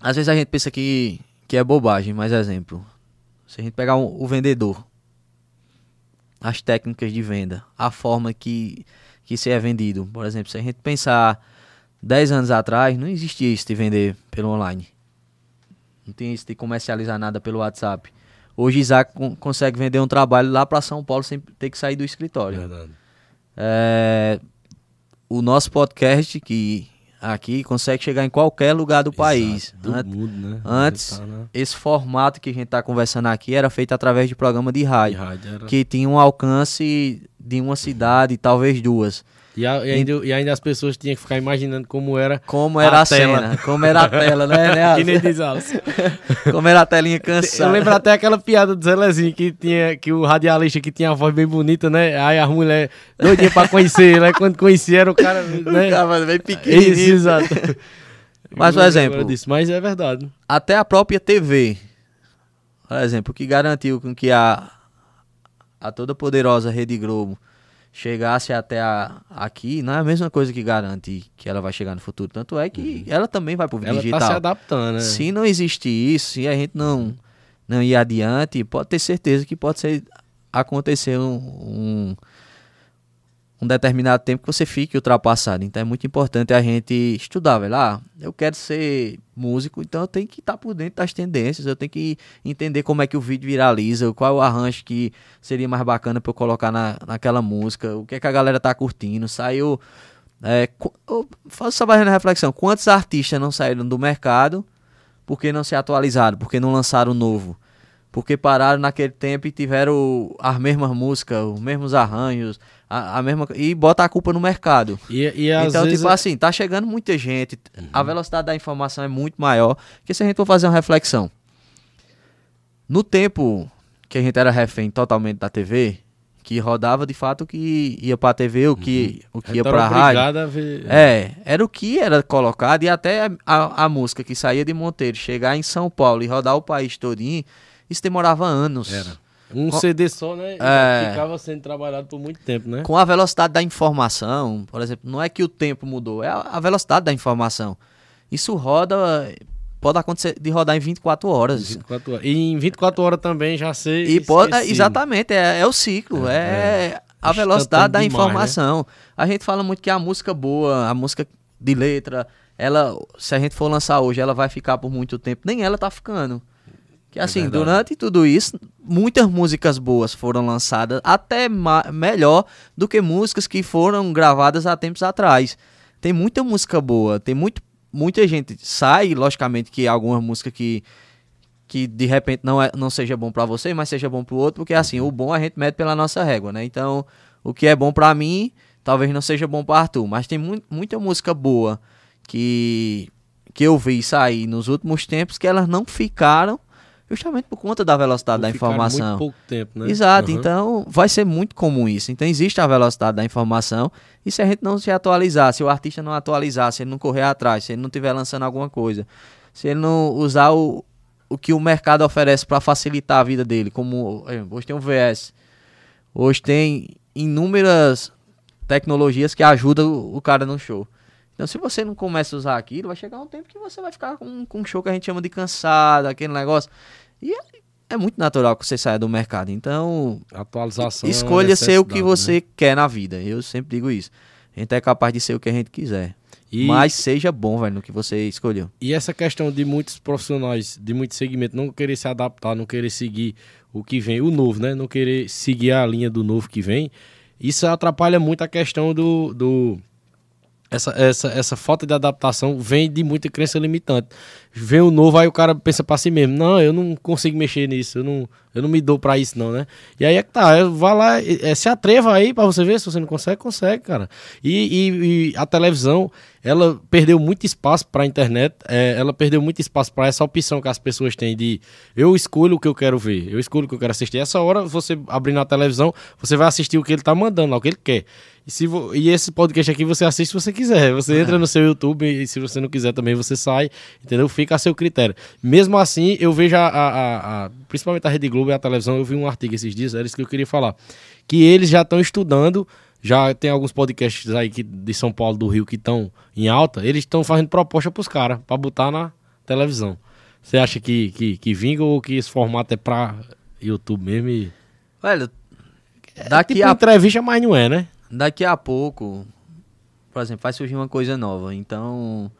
Às vezes a gente pensa que, que é bobagem, mas exemplo. Se a gente pegar um, o vendedor, as técnicas de venda, a forma que, que se é vendido. Por exemplo, se a gente pensar 10 anos atrás, não existia isso de vender pelo online. Não tinha isso de comercializar nada pelo WhatsApp. Hoje Isaac consegue vender um trabalho lá para São Paulo sem ter que sair do escritório. Verdade. É, o nosso podcast, que aqui consegue chegar em qualquer lugar do Exato, país. Do antes, mundo, né? antes tá, né? esse formato que a gente está conversando aqui era feito através de programa de rádio, de rádio era... que tinha um alcance de uma cidade, talvez duas. E, a, e, ainda, e, ainda, as pessoas tinham que ficar imaginando como era como era a, a cena, como era a tela, né? né que nem diz como era a telinha cansada. Eu lembro até aquela piada do Zelezinho que tinha que o radialista que tinha a voz bem bonita, né? Aí a mulher doidinha pra conhecer, né? Quando conheceram o cara, né? Ficava bem pequenininho. Isso, exato. Mas, por exemplo, disso, mas é verdade. Até a própria TV, por exemplo, que garantiu com que a a toda poderosa Rede Globo chegasse até a, aqui, não é a mesma coisa que garante que ela vai chegar no futuro. Tanto é que uhum. ela também vai pro ela digital. Ela tá se adaptando, né? Se não existir isso, se a gente não, não ir adiante, pode ter certeza que pode ser acontecer um, um um determinado tempo que você fique ultrapassado. Então é muito importante a gente estudar, velho. Ah, eu quero ser músico, então eu tenho que estar por dentro das tendências, eu tenho que entender como é que o vídeo viraliza, qual é o arranjo que seria mais bacana para eu colocar na, naquela música, o que é que a galera tá curtindo. Saiu. É, eu faço essa barreira reflexão. Quantos artistas não saíram do mercado porque não se atualizaram, porque não lançaram novo? Porque pararam naquele tempo e tiveram as mesmas músicas, os mesmos arranjos, a, a mesma e bota a culpa no mercado. E, e então, vezes... tipo assim, tá chegando muita gente, uhum. a velocidade da informação é muito maior, que se a gente for fazer uma reflexão. No tempo que a gente era refém totalmente da TV, que rodava de fato o que ia pra TV, o que, uhum. o que ia pra rádio. Ver... É, era o que era colocado e até a, a música que saía de Monteiro chegar em São Paulo e rodar o país todinho, isso demorava anos. Era. Um com... CD só, né? É... Ficava sendo trabalhado por muito tempo, né? Com a velocidade da informação, por exemplo, não é que o tempo mudou, é a velocidade da informação. Isso roda, pode acontecer de rodar em 24 horas. 24 horas. E em 24 horas também já sei. E pode, exatamente, é, é, o ciclo, é, é, é a velocidade da demais, né? informação. Né? A gente fala muito que a música boa, a música de letra, ela, se a gente for lançar hoje, ela vai ficar por muito tempo. Nem ela tá ficando. Que é assim, é durante tudo isso, muitas músicas boas foram lançadas, até melhor do que músicas que foram gravadas há tempos atrás. Tem muita música boa, tem muito, muita gente. Sai, logicamente, que alguma música que, que de repente não, é, não seja bom para você, mas seja bom pro outro, porque assim, o bom a gente mede pela nossa régua, né? Então, o que é bom para mim, talvez não seja bom para Arthur, mas tem mu muita música boa que que eu vi sair nos últimos tempos que elas não ficaram justamente por conta da velocidade da informação. Muito pouco tempo, né? Exato, uhum. então vai ser muito comum isso. Então existe a velocidade da informação e se a gente não se atualizar, se o artista não atualizar, se ele não correr atrás, se ele não estiver lançando alguma coisa, se ele não usar o, o que o mercado oferece para facilitar a vida dele, como hoje tem o VS, hoje tem inúmeras tecnologias que ajudam o cara no show. Então, se você não começa a usar aquilo, vai chegar um tempo que você vai ficar com, com um show que a gente chama de cansado, aquele negócio. E é, é muito natural que você saia do mercado. Então, Atualização. é escolha ser o que você né? quer na vida. Eu sempre digo isso. A gente é capaz de ser o que a gente quiser. E, Mas seja bom, velho, no que você escolheu. e essa questão de muitos profissionais, de muito segmento, não querer se adaptar, não querer seguir o que vem, o novo, né? Não querer seguir a linha do novo que vem. Isso atrapalha muito a questão do. do essa, essa, essa falta de adaptação vem de muita crença limitante. Vem o novo, aí o cara pensa pra si mesmo: não, eu não consigo mexer nisso, eu não, eu não me dou pra isso, não, né? E aí é que tá, vai lá, é, se atreva aí pra você ver. Se você não consegue, consegue, cara. E, e- e a televisão, ela perdeu muito espaço pra internet, é, ela perdeu muito espaço pra essa opção que as pessoas têm de eu escolho o que eu quero ver, eu escolho o que eu quero assistir. Essa hora, você abrindo a televisão, você vai assistir o que ele tá mandando lá, o que ele quer. E, se vo- e esse podcast aqui você assiste se você quiser. Você entra no seu YouTube e se você não quiser também você sai, entendeu? Fica a seu critério. Mesmo assim, eu vejo a, a- a- a- principalmente a Rede Globo e a televisão, eu vi um artigo esses dias, era isso que eu queria falar. Que eles já estão estudando, já tem alguns podcasts aí que, de São Paulo, do Rio, que estão em alta, eles estão fazendo proposta pros caras, pra botar na televisão. Você acha que, que, que vinga ou que esse formato é pra YouTube mesmo? E... Velho, daqui tipo a entrevista, mas não é, né? Daqui a pouco, por exemplo, vai surgir uma coisa nova. Então,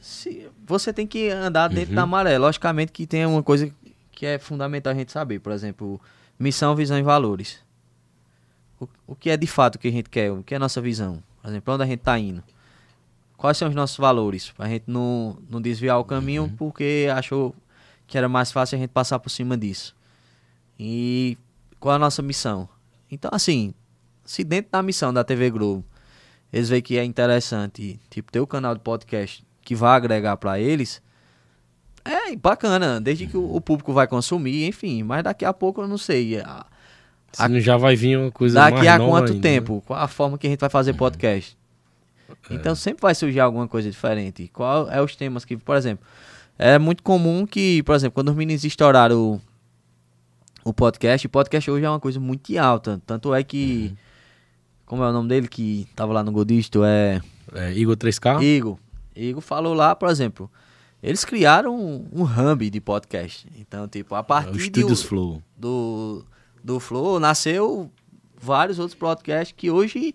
se, você tem que andar dentro Uhum. da maré. Logicamente que tem uma coisa que é fundamental a gente saber. Por exemplo, missão, visão e valores. O, o que é de fato que a gente quer? O que é a nossa visão? Por exemplo, onde a gente está indo? Quais são os nossos valores? Pra gente não, não desviar o caminho Uhum. porque achou que era mais fácil a gente passar por cima disso. E qual é a nossa missão? Então, assim, se dentro da missão da TV Globo eles veem que é interessante, tipo, ter o canal de podcast que vai agregar pra eles, é bacana, desde que o, o público vai consumir, enfim, mas daqui a pouco eu não sei. a- não já vai vir uma coisa daqui a quanto ainda, né? tempo? Qual a forma que a gente vai fazer podcast? Então sempre vai surgir alguma coisa diferente. Qual é os temas que, por exemplo, é muito comum que, por exemplo, quando os meninos estouraram o, o podcast, o podcast hoje é uma coisa muito alta. Tanto é que, Uhum. Como é o nome dele que tava lá no Godisto, é É, Igor 3K? Igor. Igor falou lá, por exemplo, eles criaram um, um hub de podcast. Então, tipo, a É, partir de, Studios Flow. do, do Flow nasceu vários outros podcasts que hoje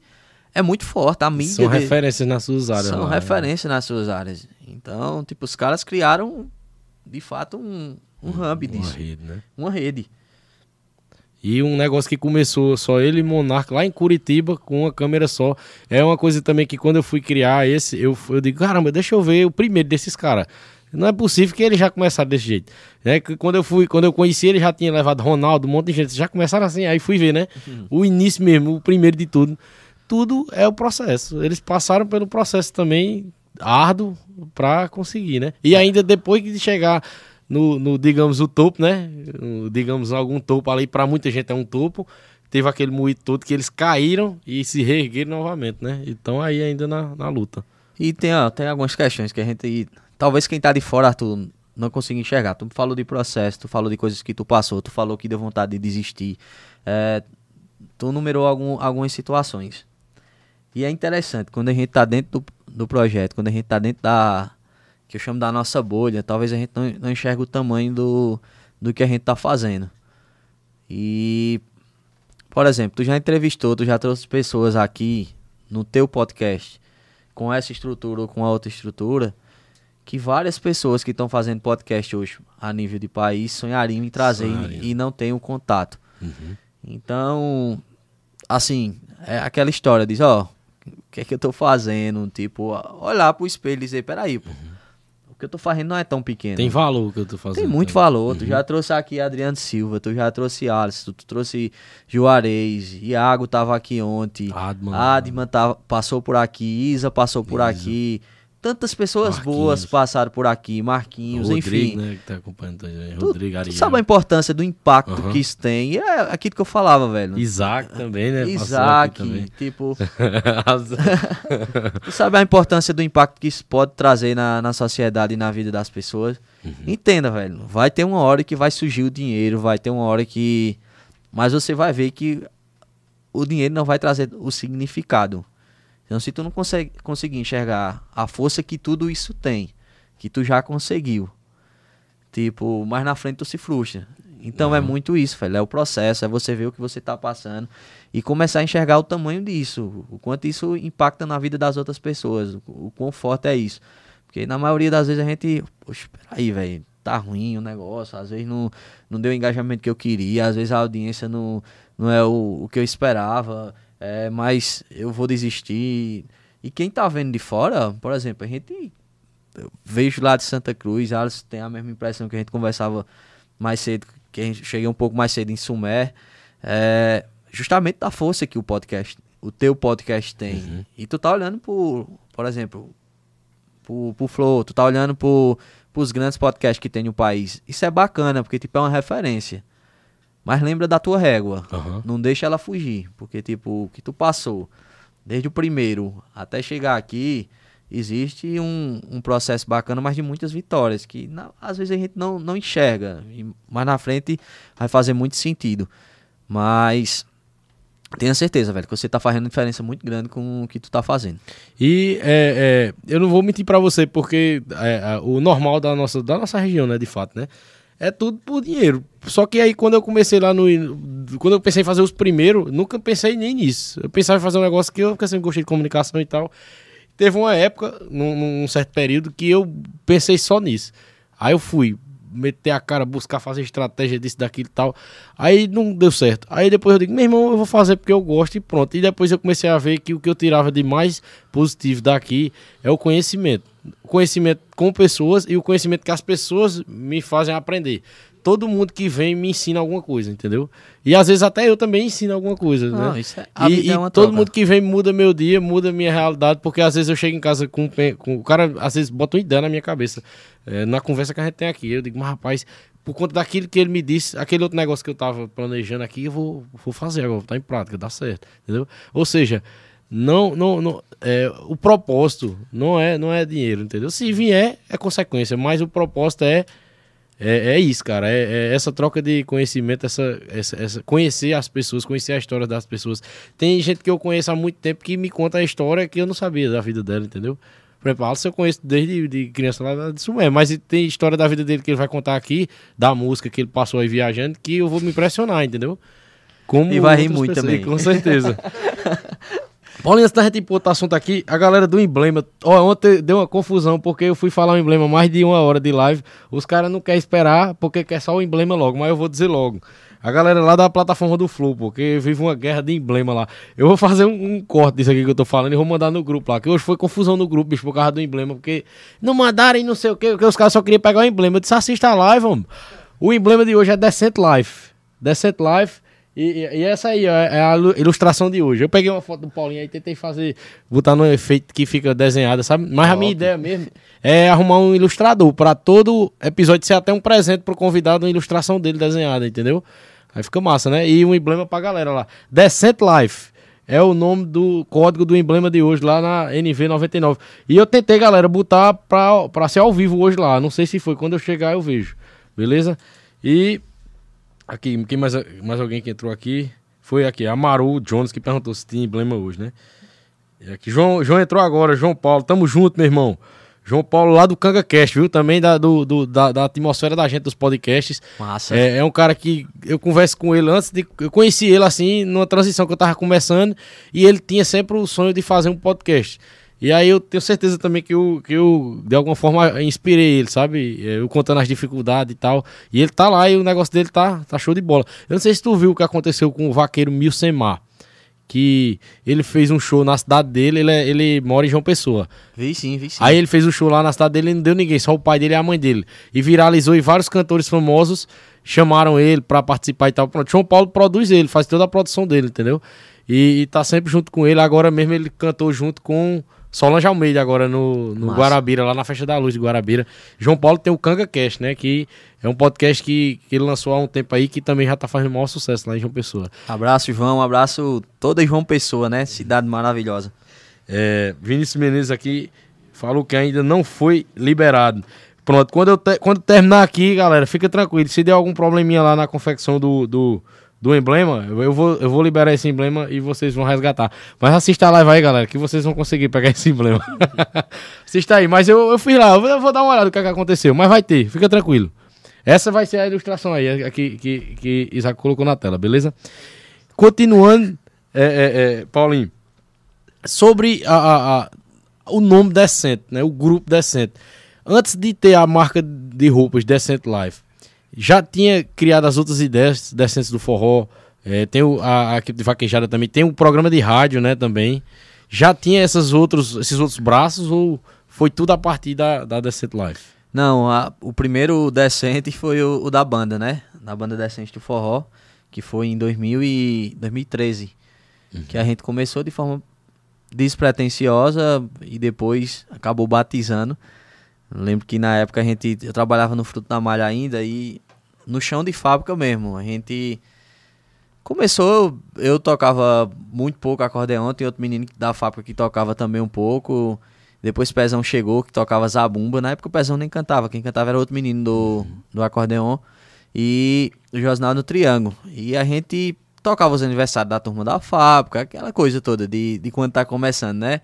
é muito forte. A mídia São de- referências nas suas áreas. são lá, né? referência nas suas áreas. Então, tipo, os caras criaram de fato um, um hub Uma disso, rede, né? uma rede. E um negócio que começou só ele e Monark lá em Curitiba com uma câmera só. É uma coisa também que quando eu fui criar esse, eu, eu digo, caramba, deixa eu ver o primeiro desses caras. Não é possível que eles já começaram desse jeito. É que quando eu fui, quando eu conheci ele já tinha levado Ronaldo, um monte de gente. Já começaram assim, aí fui ver, né? O início mesmo, o primeiro de tudo. Tudo é o processo. Eles passaram pelo processo também árduo pra conseguir, né? E ainda depois de chegar no, no, digamos, o topo, né? O, digamos, algum topo ali, pra muita gente é um topo. Teve aquele moído todo que eles caíram e se reergueram novamente, né? Então aí ainda na, na luta. E tem, ó, tem algumas questões que a gente. Talvez quem tá de fora, Arthur, não consiga enxergar. Tu falou de processo, tu falou de coisas que tu passou, tu falou que deu vontade de desistir. É, tu numerou algum, algumas situações. E é interessante, quando a gente tá dentro do, do projeto, quando a gente tá dentro da. Que eu chamo da nossa bolha, talvez a gente não, não enxergue o tamanho do, do que a gente tá fazendo. E. Por exemplo, tu já entrevistou, tu já trouxe pessoas aqui no teu podcast com essa estrutura ou com a outra estrutura, que várias pessoas que estão fazendo podcast hoje a nível de país sonhariam em trazer Sonhariam. e, não tem o contato. Então, assim, é aquela história, diz, ó, o que é que eu tô fazendo? Tipo, olhar pro espelho e dizer, peraí, pô, o que eu tô fazendo não é tão pequeno. Tem valor o que eu tô fazendo. Tem muito né? valor. Tu já trouxe aqui Adriano Silva, tu já trouxe Alisson, tu trouxe Juarez, Iago tava aqui ontem, Adman. Adman tava, passou por aqui, Isa passou por Isa. aqui. Tantas pessoas Marquinhos. boas passaram por aqui, Marquinhos, Rodrigo, enfim. né? Que tá acompanhando. Tu, Rodrigo tu Ariel. sabe a importância do impacto Aham. que isso tem? E é aquilo que eu falava, velho. Isaac também, né? Isaac, também. tipo, tu sabe a importância do impacto que isso pode trazer na, na sociedade e na vida das pessoas. Uhum. Entenda, velho. Vai ter uma hora que vai surgir o dinheiro, vai ter uma hora que. Mas você vai ver que o dinheiro não vai trazer o significado. Então, se tu não consegue, conseguir enxergar a força que tudo isso tem, que tu já conseguiu, tipo, mais na frente tu se frustra. Então uhum. é muito isso, velho. É o processo, é você ver o que você está passando e começar a enxergar o tamanho disso, o quanto isso impacta na vida das outras pessoas, o, o quão forte é isso. Porque na maioria das vezes a gente, poxa, peraí, velho, tá ruim o negócio, às vezes não, não deu o engajamento que eu queria, às vezes a audiência não, não é o, o que eu esperava, é, mas eu vou desistir. E quem tá vendo de fora, por exemplo, a gente vejo lá de Santa Cruz, elas têm a mesma impressão que a gente conversava mais cedo, que a gente cheguei um pouco mais cedo em Sumé, é, justamente da força que o podcast, o teu podcast tem. Uhum. E tu tá olhando por, por exemplo, pro, pro Flow, tu tá olhando pro, pros grandes podcasts que tem no país. Isso é bacana, porque tipo, é uma referência. Mas lembra da tua régua. Uhum. Não deixa ela fugir. Porque, tipo, o que tu passou, desde o primeiro até chegar aqui, existe um, um processo bacana, mas de muitas vitórias, que na, às vezes a gente não, não enxerga, e mais na frente vai fazer muito sentido. Mas tenha certeza, velho, que você tá fazendo diferença muito grande com o que tu tá fazendo. E é, é, eu não vou mentir para você, porque é, o normal da nossa, da nossa região, né, de fato, né? É tudo por dinheiro. Só que aí quando eu comecei lá no. Quando eu pensei em fazer os primeiros, nunca pensei nem nisso. Eu pensava em fazer um negócio que eu sempre gostei de comunicação e tal. Teve uma época, num, num, certo período, que eu pensei só nisso. Aí eu fui meter a cara, buscar fazer estratégia disso, daquilo e tal. Aí não deu certo. Aí depois eu digo, meu irmão, eu vou fazer porque eu gosto e pronto. E depois eu comecei a ver que o que eu tirava de mais positivo daqui é o conhecimento. Conhecimento com pessoas e o conhecimento que as pessoas me fazem aprender todo mundo que vem me ensina alguma coisa, entendeu? E às vezes até eu também ensino alguma coisa, né? Isso é, e, e é todo troca. mundo que vem muda meu dia, muda minha realidade, porque às vezes eu chego em casa com, com o cara, às vezes bota uma ideia na minha cabeça, é, na conversa que a gente tem aqui. Eu digo, mas rapaz, por conta daquilo que ele me disse, aquele outro negócio que eu tava planejando aqui, eu vou, vou fazer agora, vou estar em prática, dá certo, entendeu? Ou seja, não, não, não é, o propósito não é, não é dinheiro, entendeu? Se vier, é consequência, mas o propósito é é, é isso, cara. É, é, essa troca de conhecimento, essa, essa, essa, conhecer as pessoas, conhecer a história das pessoas. Tem gente que eu conheço há muito tempo que me conta a história que eu não sabia da vida dela, entendeu? Por exemplo, Alisson eu conheço desde de criança lá de Sumé, mas tem história da vida dele que ele vai contar aqui, da música que ele passou aí viajando, que eu vou me impressionar, entendeu? Como e vai rir muito também. Com certeza. Paulinho, antes da gente botar assunto aqui, a galera do emblema. Ó, ontem deu uma confusão porque eu fui falar o emblema mais de uma hora de live. Os caras não querem esperar porque quer só o emblema logo, mas eu vou dizer logo. A galera lá da plataforma do Flow, porque vive uma guerra de emblema lá. Eu vou fazer um, um, corte disso aqui que eu tô falando e vou mandar no grupo lá. Que hoje foi confusão no grupo, bicho, por causa do emblema. Porque não mandaram e não sei o que, porque os caras só queriam pegar o emblema. Eu disse, assista a live, vamos. O emblema de hoje é Decent Life. Decent Life e, e, essa aí ó, é a ilustração de hoje. Eu peguei uma foto do Paulinho aí tentei fazer, botar no efeito que fica desenhada, sabe? Mas Top. a minha ideia mesmo é arrumar um ilustrador para todo episódio ser até um presente pro convidado, uma ilustração dele desenhada, entendeu? Aí fica massa, né? E um emblema pra galera lá. Decent Life é o nome do código do emblema de hoje lá na NV99. E eu tentei, galera, botar pra, pra ser ao vivo hoje lá. Não sei se foi. Quando eu chegar eu vejo. Beleza? E Aqui, quem mais, mais alguém que entrou aqui? Foi aqui, Amaru Jones, que perguntou se tinha emblema hoje, né? E aqui, João, João entrou agora, João Paulo, tamo junto, meu irmão. João Paulo lá do CangaCast, viu? Também da, do, do da, da, atmosfera da gente dos podcasts. Massa. É, é, um cara que eu converso com ele antes de. Eu conheci ele assim, numa transição que eu tava começando, e ele tinha sempre o sonho de fazer um podcast. E aí eu tenho certeza também que eu, que eu de alguma forma, inspirei ele, sabe? Eu contando as dificuldades e tal. E ele tá lá e o negócio dele tá, tá show de bola. Eu não sei se tu viu o que aconteceu com o vaqueiro Milsemar. Que ele fez um show na cidade dele, ele, é, ele mora em João Pessoa. Vi sim, vi sim. Aí ele fez um show lá na cidade dele e não deu ninguém, só o pai dele e a mãe dele. E viralizou e vários cantores famosos chamaram ele para participar e tal. Pronto, João Paulo produz ele, faz toda a produção dele, entendeu? E, e tá sempre junto com ele. Agora mesmo ele cantou junto com Solange Almeida agora no, no Guarabira, lá na Festa da Luz de Guarabira. João Paulo tem o Canga Cast, né? Que é um podcast que, que ele lançou há um tempo aí, que também já tá fazendo o maior sucesso lá em João Pessoa. Abraço, João. Abraço toda João Pessoa, né? Cidade maravilhosa. É, Vinícius Menezes aqui falou que ainda não foi liberado. Pronto, quando, eu te, quando terminar aqui, galera, fica tranquilo. Se der algum probleminha lá na confecção do, do, do emblema, eu vou, eu vou liberar esse emblema e vocês vão resgatar. Mas assista a live aí, galera, que vocês vão conseguir pegar esse emblema. assista aí, mas eu, eu fui lá, eu vou, dar uma olhada no que, é que aconteceu, mas vai ter, fica tranquilo. Essa vai ser a ilustração aí, que, que, que Isaac colocou na tela, beleza? Continuando, é, é, é, Paulinho, sobre a, a, a, o nome Decente, né? O grupo Decente. Antes de ter a marca de roupas Decente Life, já tinha criado as outras ideias Decentes do Forró, é, tem o, a, a, equipe de vaquejada também, tem um programa de rádio, né, também. Já tinha esses outros, esses outros braços ou foi tudo a partir da, da Decent Life? Não, a, o primeiro Decente foi o, o, da banda, né? Da banda Decente do Forró, que foi em 2000 e 2013. Uhum. Que a gente começou de forma despretensiosa e depois acabou batizando. Lembro que na época a gente eu trabalhava no Fruto da Malha ainda e no chão de fábrica mesmo. A gente começou, eu tocava muito pouco acordeão, tem outro menino da fábrica que tocava também um pouco. Depois Pezão chegou, que tocava zabumba. Na época o Pezão nem cantava, quem cantava era outro menino do, do acordeon. E o Josnal no Triângulo. E a gente tocava os aniversários da turma da fábrica, aquela coisa toda de, de quando tá começando, né?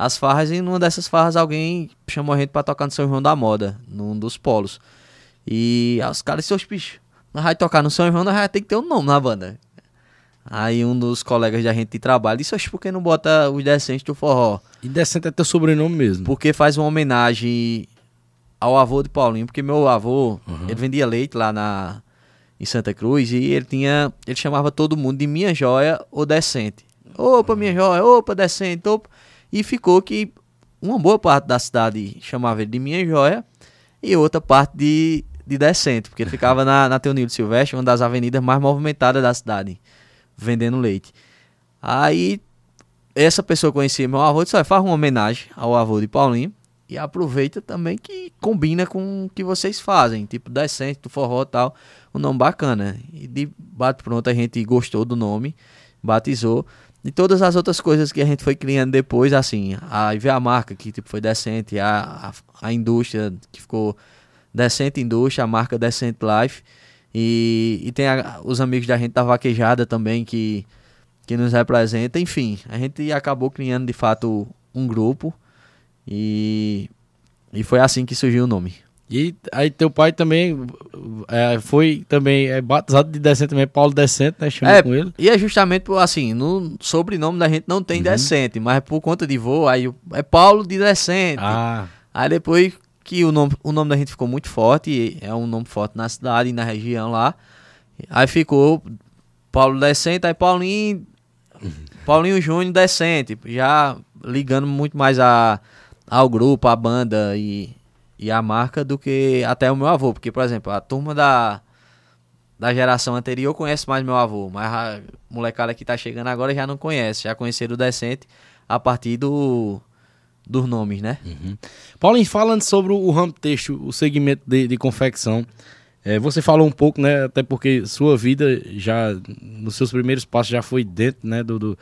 As farras, e numa dessas farras alguém chamou a gente pra tocar no São João da Moda, num dos polos. E os caras disseram, bicho, nós vai tocar no São João, nós vai ter que ter um nome na banda. Aí um dos colegas da gente de trabalho disse, acho por que não bota os Decentes do Forró? E Decente é teu sobrenome mesmo. Porque faz uma homenagem ao avô de Paulinho, porque meu avô, uhum. ele vendia leite lá na, em Santa Cruz e ele tinha, ele chamava todo mundo de minha joia ou decente. Opa, minha joia, opa, decente, opa. E ficou que uma boa parte da cidade chamava ele de minha joia e outra parte de, de decente, porque ele ficava na, na Teonildo Silvestre, uma das avenidas mais movimentadas da cidade vendendo leite. Aí essa pessoa conhecia meu avô e disse: faz uma homenagem ao avô de Paulinho e aproveita também que combina com o que vocês fazem, tipo decente, do forró e tal, um nome bacana. E de bate pronto a gente gostou do nome, batizou. E todas as outras coisas que a gente foi criando depois, assim, aí veio a marca que tipo, foi decente, a, a, a indústria que ficou decente indústria, a marca Decente Life. E, e tem a, os amigos da gente da vaquejada também que, que nos representa. Enfim, a gente acabou criando de fato um grupo e, e foi assim que surgiu o nome. E aí teu pai também é, foi também é, batizado de Decente também, Paulo Decente, né? Chamou é, com ele. E é justamente por assim, no sobrenome da gente não tem uhum. Decente, mas por conta de voo, aí é Paulo de Decente. Ah. Aí depois que o nome, o nome da gente ficou muito forte, é um nome forte na cidade e na região lá. Aí ficou Paulo Decente, aí Paulinho, Paulinho Júnior Decente, já ligando muito mais a, ao grupo, a banda e, e a marca do que até o meu avô. Porque, por exemplo, a turma da, da geração anterior conhece mais meu avô, mas a molecada que tá chegando agora já não conhece, já conheceram o Decente a partir do dos nomes, né? Uhum. Paulinho, falando sobre o ramo texto, o segmento de, de confecção, é, você falou um pouco, né? Até porque sua vida já, nos seus primeiros passos, já foi dentro, né? Do, do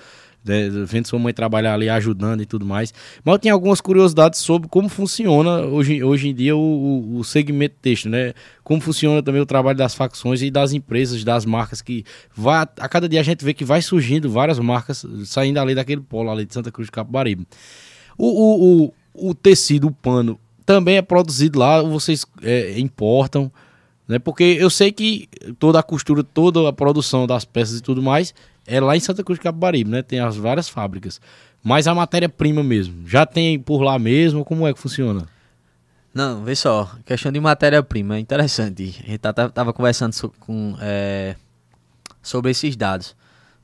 vendo sua mãe trabalhar ali, ajudando e tudo mais. Mas eu tinha algumas curiosidades sobre como funciona hoje, hoje em dia o, o, segmento texto, né? Como funciona também o trabalho das facções e das empresas, das marcas que vai, a cada dia a gente vê que vai surgindo várias marcas saindo ali daquele polo ali de Santa Cruz de Capibaribe. O, o, o, o tecido, o pano, também é produzido lá, vocês é, importam, né? Porque eu sei que toda a costura, toda a produção das peças e tudo mais é lá em Santa Cruz de Capibaribe, né? Tem as várias fábricas. Mas a matéria-prima mesmo, já tem por lá mesmo? Como é que funciona? Não, vê só, questão de matéria-prima é interessante. A gente tá, tá, tava conversando so, com, é, sobre esses dados.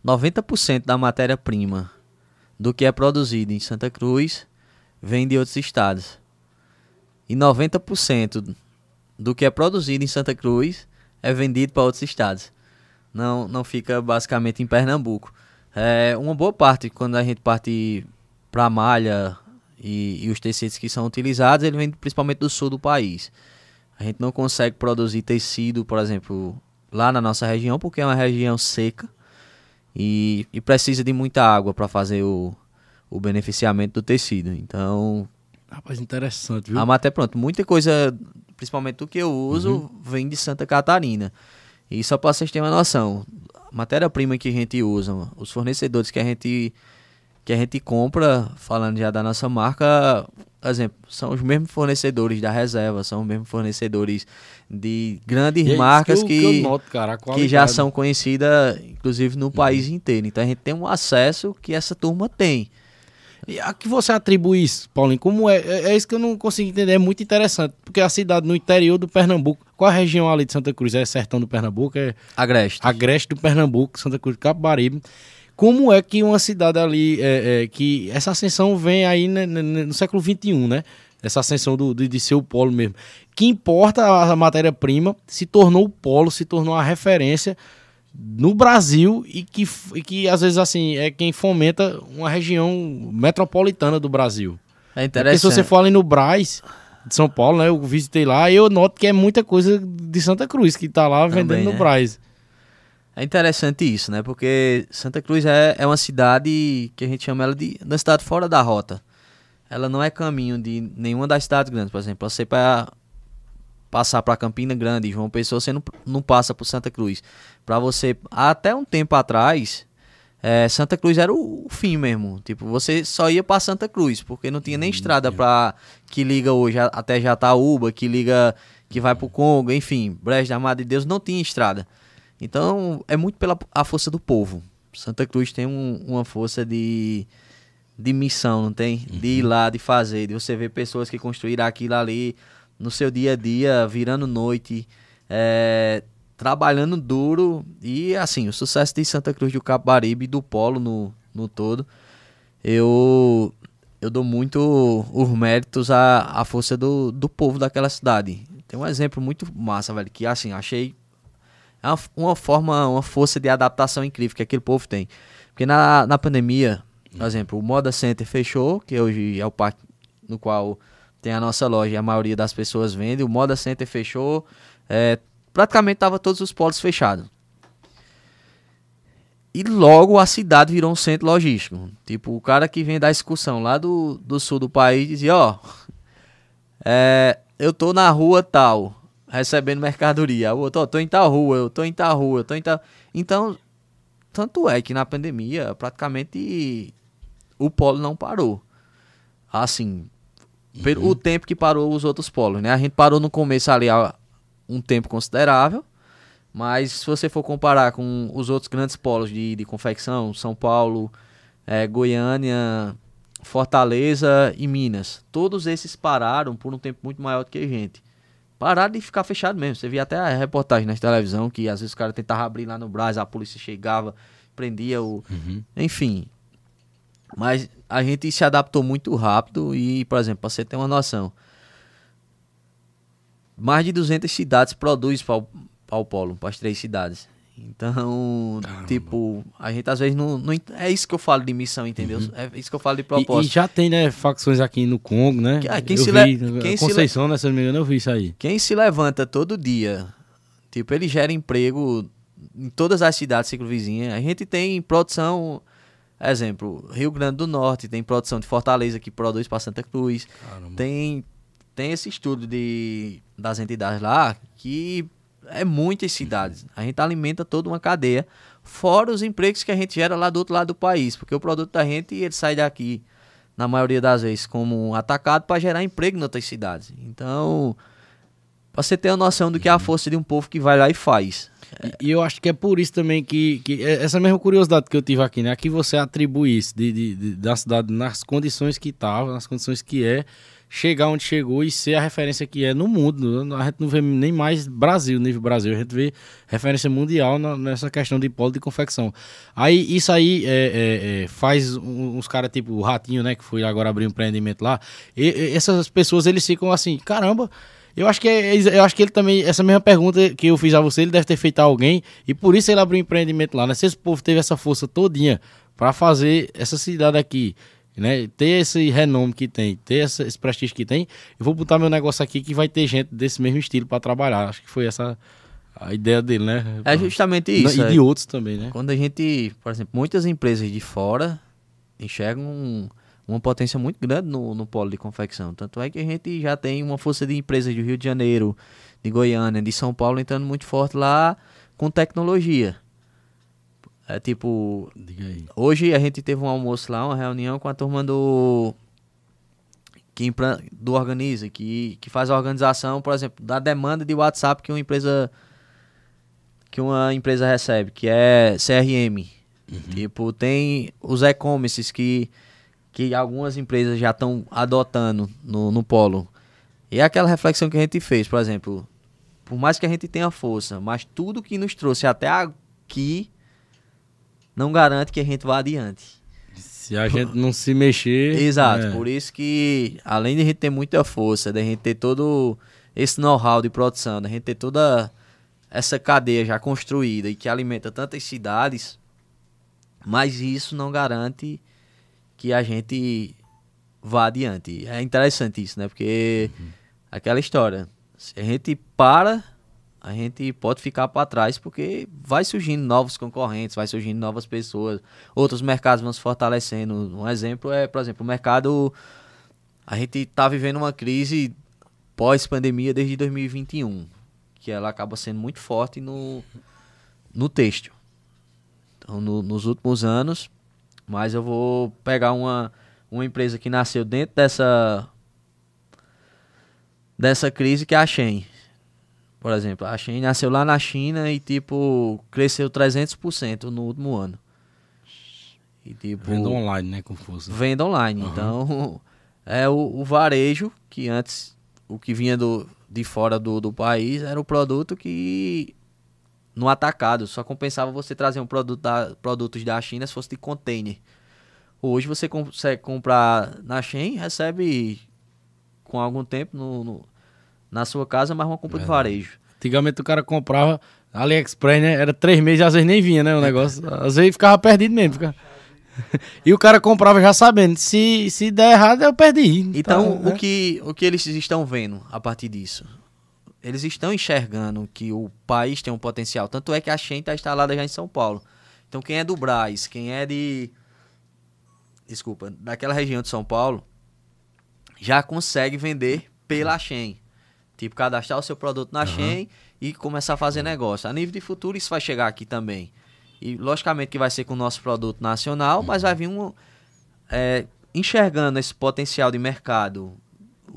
90% da matéria-prima do que é produzido em Santa Cruz vem de outros estados. E 90% do que é produzido em Santa Cruz é vendido para outros estados. Não, não fica basicamente em Pernambuco. É, uma boa parte, quando a gente parte para a malha e, e, os tecidos que são utilizados, ele vem principalmente do sul do país. A gente não consegue produzir tecido, por exemplo, lá na nossa região, porque é uma região seca e, e precisa de muita água para fazer o, o beneficiamento do tecido. Então. Rapaz, interessante, viu? A matéria, pronto, muita coisa, principalmente o que eu uso, uhum. vem de Santa Catarina. E só para vocês terem uma noção, matéria-prima que a gente usa, os fornecedores que a gente que a gente compra, falando já da nossa marca, exemplo, são os mesmos fornecedores da reserva, são os mesmos fornecedores de grandes é marcas que, que, que noto, cara, a que já são conhecidas, inclusive, no país Uhum. inteiro. Então a gente tem um acesso que essa turma tem. E a que você atribui isso, Paulinho? Como é? É é isso que eu não consigo entender. É muito interessante. Porque a cidade no interior do Pernambuco, qual a região ali de Santa Cruz? É Sertão do Pernambuco? É Agreste. Agreste do Pernambuco, Santa Cruz do Capibaribe. Como é que uma cidade ali, é, é, que essa ascensão vem aí né, no século XXI, né? Essa ascensão do, de, de ser o polo mesmo. Que importa a matéria-prima, se tornou o polo, se tornou a referência no Brasil e que, e que às vezes assim é quem fomenta uma região metropolitana do Brasil. É Porque se interessante. você for ali no Braz de São Paulo, né? Eu visitei lá e eu noto que é muita coisa de Santa Cruz que tá lá Também, vendendo no né? Braz. É interessante isso, né? Porque Santa Cruz é, é uma cidade que a gente chama ela de uma cidade fora da rota. Ela não é caminho de nenhuma das cidades grandes. Por exemplo, você para passar para Campina Grande, João Pessoa, você não, não passa por Santa Cruz. Para você, até um tempo atrás, é, Santa Cruz era o, o fim mesmo. Tipo, você só ia para Santa Cruz, porque não tinha nem estrada para que liga hoje até Jataúba, que liga que vai pro Congo, enfim, Brejo da Madre de Deus não tinha estrada. Então, é muito pela a força do povo. Santa Cruz tem um- uma força de, de missão, não tem? De ir lá, de fazer, de você ver pessoas que construíram aquilo ali no seu dia a dia, virando noite, é, trabalhando duro. E, assim, o sucesso de Santa Cruz do Capibaribe e do Polo no, no todo, eu, eu dou muito os méritos à, à força do, do povo daquela cidade. Tem um exemplo muito massa, velho, que, assim, achei é uma, uma forma, uma força de adaptação incrível que aquele povo tem. Porque na, na pandemia, por exemplo, o Moda Center fechou, que hoje é o parque no qual tem a nossa loja a maioria das pessoas vende. O Moda Center fechou, é, praticamente tava todos os polos fechados. E logo a cidade virou um centro logístico. Tipo, o cara que vem da excursão lá do, do sul do país dizia, ó, é, eu tô na rua tal, recebendo mercadoria. Outro, ó, tô em tal rua, eu tô em tal rua, eu tô em tal. Então, tanto é que na pandemia, praticamente o polo não parou. Assim, pelo o tempo que parou os outros polos, né? A gente parou no começo ali há um tempo considerável, mas se você for comparar com os outros grandes polos de, de confecção, São Paulo, eh, Goiânia, Fortaleza e Minas, todos esses pararam por um tempo muito maior do que a gente. Pararam de ficar fechado mesmo. Você via até a reportagem na televisão que às vezes o cara tentava abrir lá no Brás, a polícia chegava, prendia o. Enfim. Mas a gente se adaptou muito rápido e, por exemplo, para você ter uma noção, mais de 200 cidades produzem para o polo, para as três cidades. Então, tipo, a gente às vezes não, não. É isso que eu falo de missão, entendeu? É isso que eu falo de E, e propósito. já tem, né, facções aqui no Congo, né? Que- ah, quem eu se vi, le- quem se Conceição, né, se não me engano, eu vi isso aí. Quem se levanta todo dia, tipo, ele gera emprego em todas as cidades circunvizinhas. A gente tem produção, exemplo, Rio Grande do Norte, tem produção de Fortaleza que produz para Santa Cruz. Tem tem esse estudo de das entidades lá que é muitas cidades. A gente alimenta toda uma cadeia, fora os empregos que a gente gera lá do outro lado do país, porque o produto da gente ele sai daqui na maioria das vezes como um atacado para gerar emprego em outras cidades. Então, pra você ter uma noção do que é a força de um povo que vai lá e faz. E, eu acho que é por isso também que, que é essa mesma curiosidade que eu tive aqui, né? Aqui você atribui isso de, de- de- da cidade nas condições que estava, nas condições que é, chegar onde chegou e ser a referência que é no mundo. A gente não vê nem mais Brasil, nível Brasil, a gente vê referência mundial na- nessa questão de polo de confecção. Aí isso aí é, é, é, faz uns caras tipo o Ratinho, né? Que foi agora abrir um empreendimento lá. E, e essas pessoas eles ficam assim, caramba. Eu acho que é, eu acho que ele também essa mesma pergunta que eu fiz a você, ele deve ter feito a alguém e por isso ele abriu um empreendimento lá, né? Se esse povo teve essa força todinha para fazer essa cidade aqui, né? Ter esse renome que tem, ter essa- esse prestígio que tem, eu vou botar meu negócio aqui que vai ter gente desse mesmo estilo para trabalhar. Acho que foi essa a ideia dele, né? É justamente isso. E é. de outros também, né? Quando a gente, por exemplo, muitas empresas de fora enxergam uma potência muito grande no, no polo de confecção. Tanto é que a gente já tem uma força de empresas do Rio de Janeiro, de Goiânia, de São Paulo entrando muito forte lá com tecnologia. É tipo, hoje a gente teve um almoço lá, uma reunião com a turma do que do organiza, que, que faz a organização, por exemplo, da demanda de WhatsApp que uma empresa que uma empresa recebe, que é CRM. Tipo, tem os e-commerces que que algumas empresas já estão adotando no, no polo. E é aquela reflexão que a gente fez, por exemplo, por mais que a gente tenha força, mas tudo que nos trouxe até aqui não garante que a gente vá adiante. Se a gente não se mexer. Exato, é, por isso que além de a gente ter muita força, da gente ter todo esse know-how de produção, da gente ter toda essa cadeia já construída e que alimenta tantas cidades, mas isso não garante que a gente vá adiante. É interessante isso, né? Porque aquela história, se a gente para, a gente pode ficar para trás porque vai surgindo novos concorrentes, vai surgindo novas pessoas, outros mercados vão se fortalecendo. Um exemplo é, por exemplo, o mercado a gente está vivendo uma crise pós-pandemia desde 2021, que ela acaba sendo muito forte no no têxtil. Então, no- nos últimos anos, mas eu vou pegar uma, uma empresa que nasceu dentro dessa dessa crise que é a Shein. Por exemplo, a Shein nasceu lá na China e tipo cresceu 300% no último ano. E tipo Venda online, né? Força. venda online. Então, é o, o varejo, que antes o que vinha do, de fora do, do país era o produto que no atacado só compensava você trazer um produto da, produtos da China se fosse de container. Hoje você consegue comprar na Shein, recebe com algum tempo no, no- na sua casa, mas uma compra de Verdade. varejo. Antigamente o cara comprava AliExpress, né? Era três meses, às vezes nem vinha, né? O negócio. Às vezes ficava perdido mesmo. ficava- E o cara comprava já sabendo, se, se der errado, eu perdi. Então, Tá, né? o, que, o que eles estão vendo a partir disso? Eles estão enxergando que o país tem um potencial. Tanto é que a Shein está instalada já em São Paulo. Então, quem é do Brás, quem é de. Desculpa, daquela região de São Paulo, já consegue vender pela Shein. Tipo, cadastrar o seu produto na Shein e começar a fazer negócio. A nível de futuro, isso vai chegar aqui também. E, logicamente, que vai ser com o nosso produto nacional, mas vai vir um. é, enxergando esse potencial de mercado,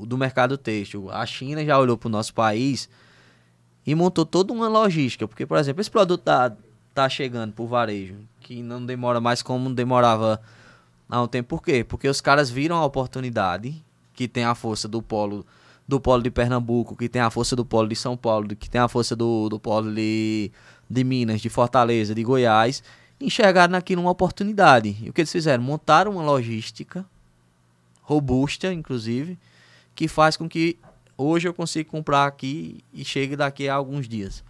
do mercado têxtil, a China já olhou para o nosso país e montou toda uma logística. Porque, por exemplo, esse produto tá, tá chegando para o varejo, que não demora mais como demorava há um tempo. Por quê? Porque os caras viram a oportunidade, que tem a força do polo do polo de Pernambuco, que tem a força do polo de São Paulo, que tem a força do, do polo de, de Minas, de Fortaleza, de Goiás, enxergaram naquilo uma oportunidade. E o que eles fizeram? Montaram uma logística robusta, inclusive, que faz com que hoje eu consiga comprar aqui e chegue daqui a alguns dias.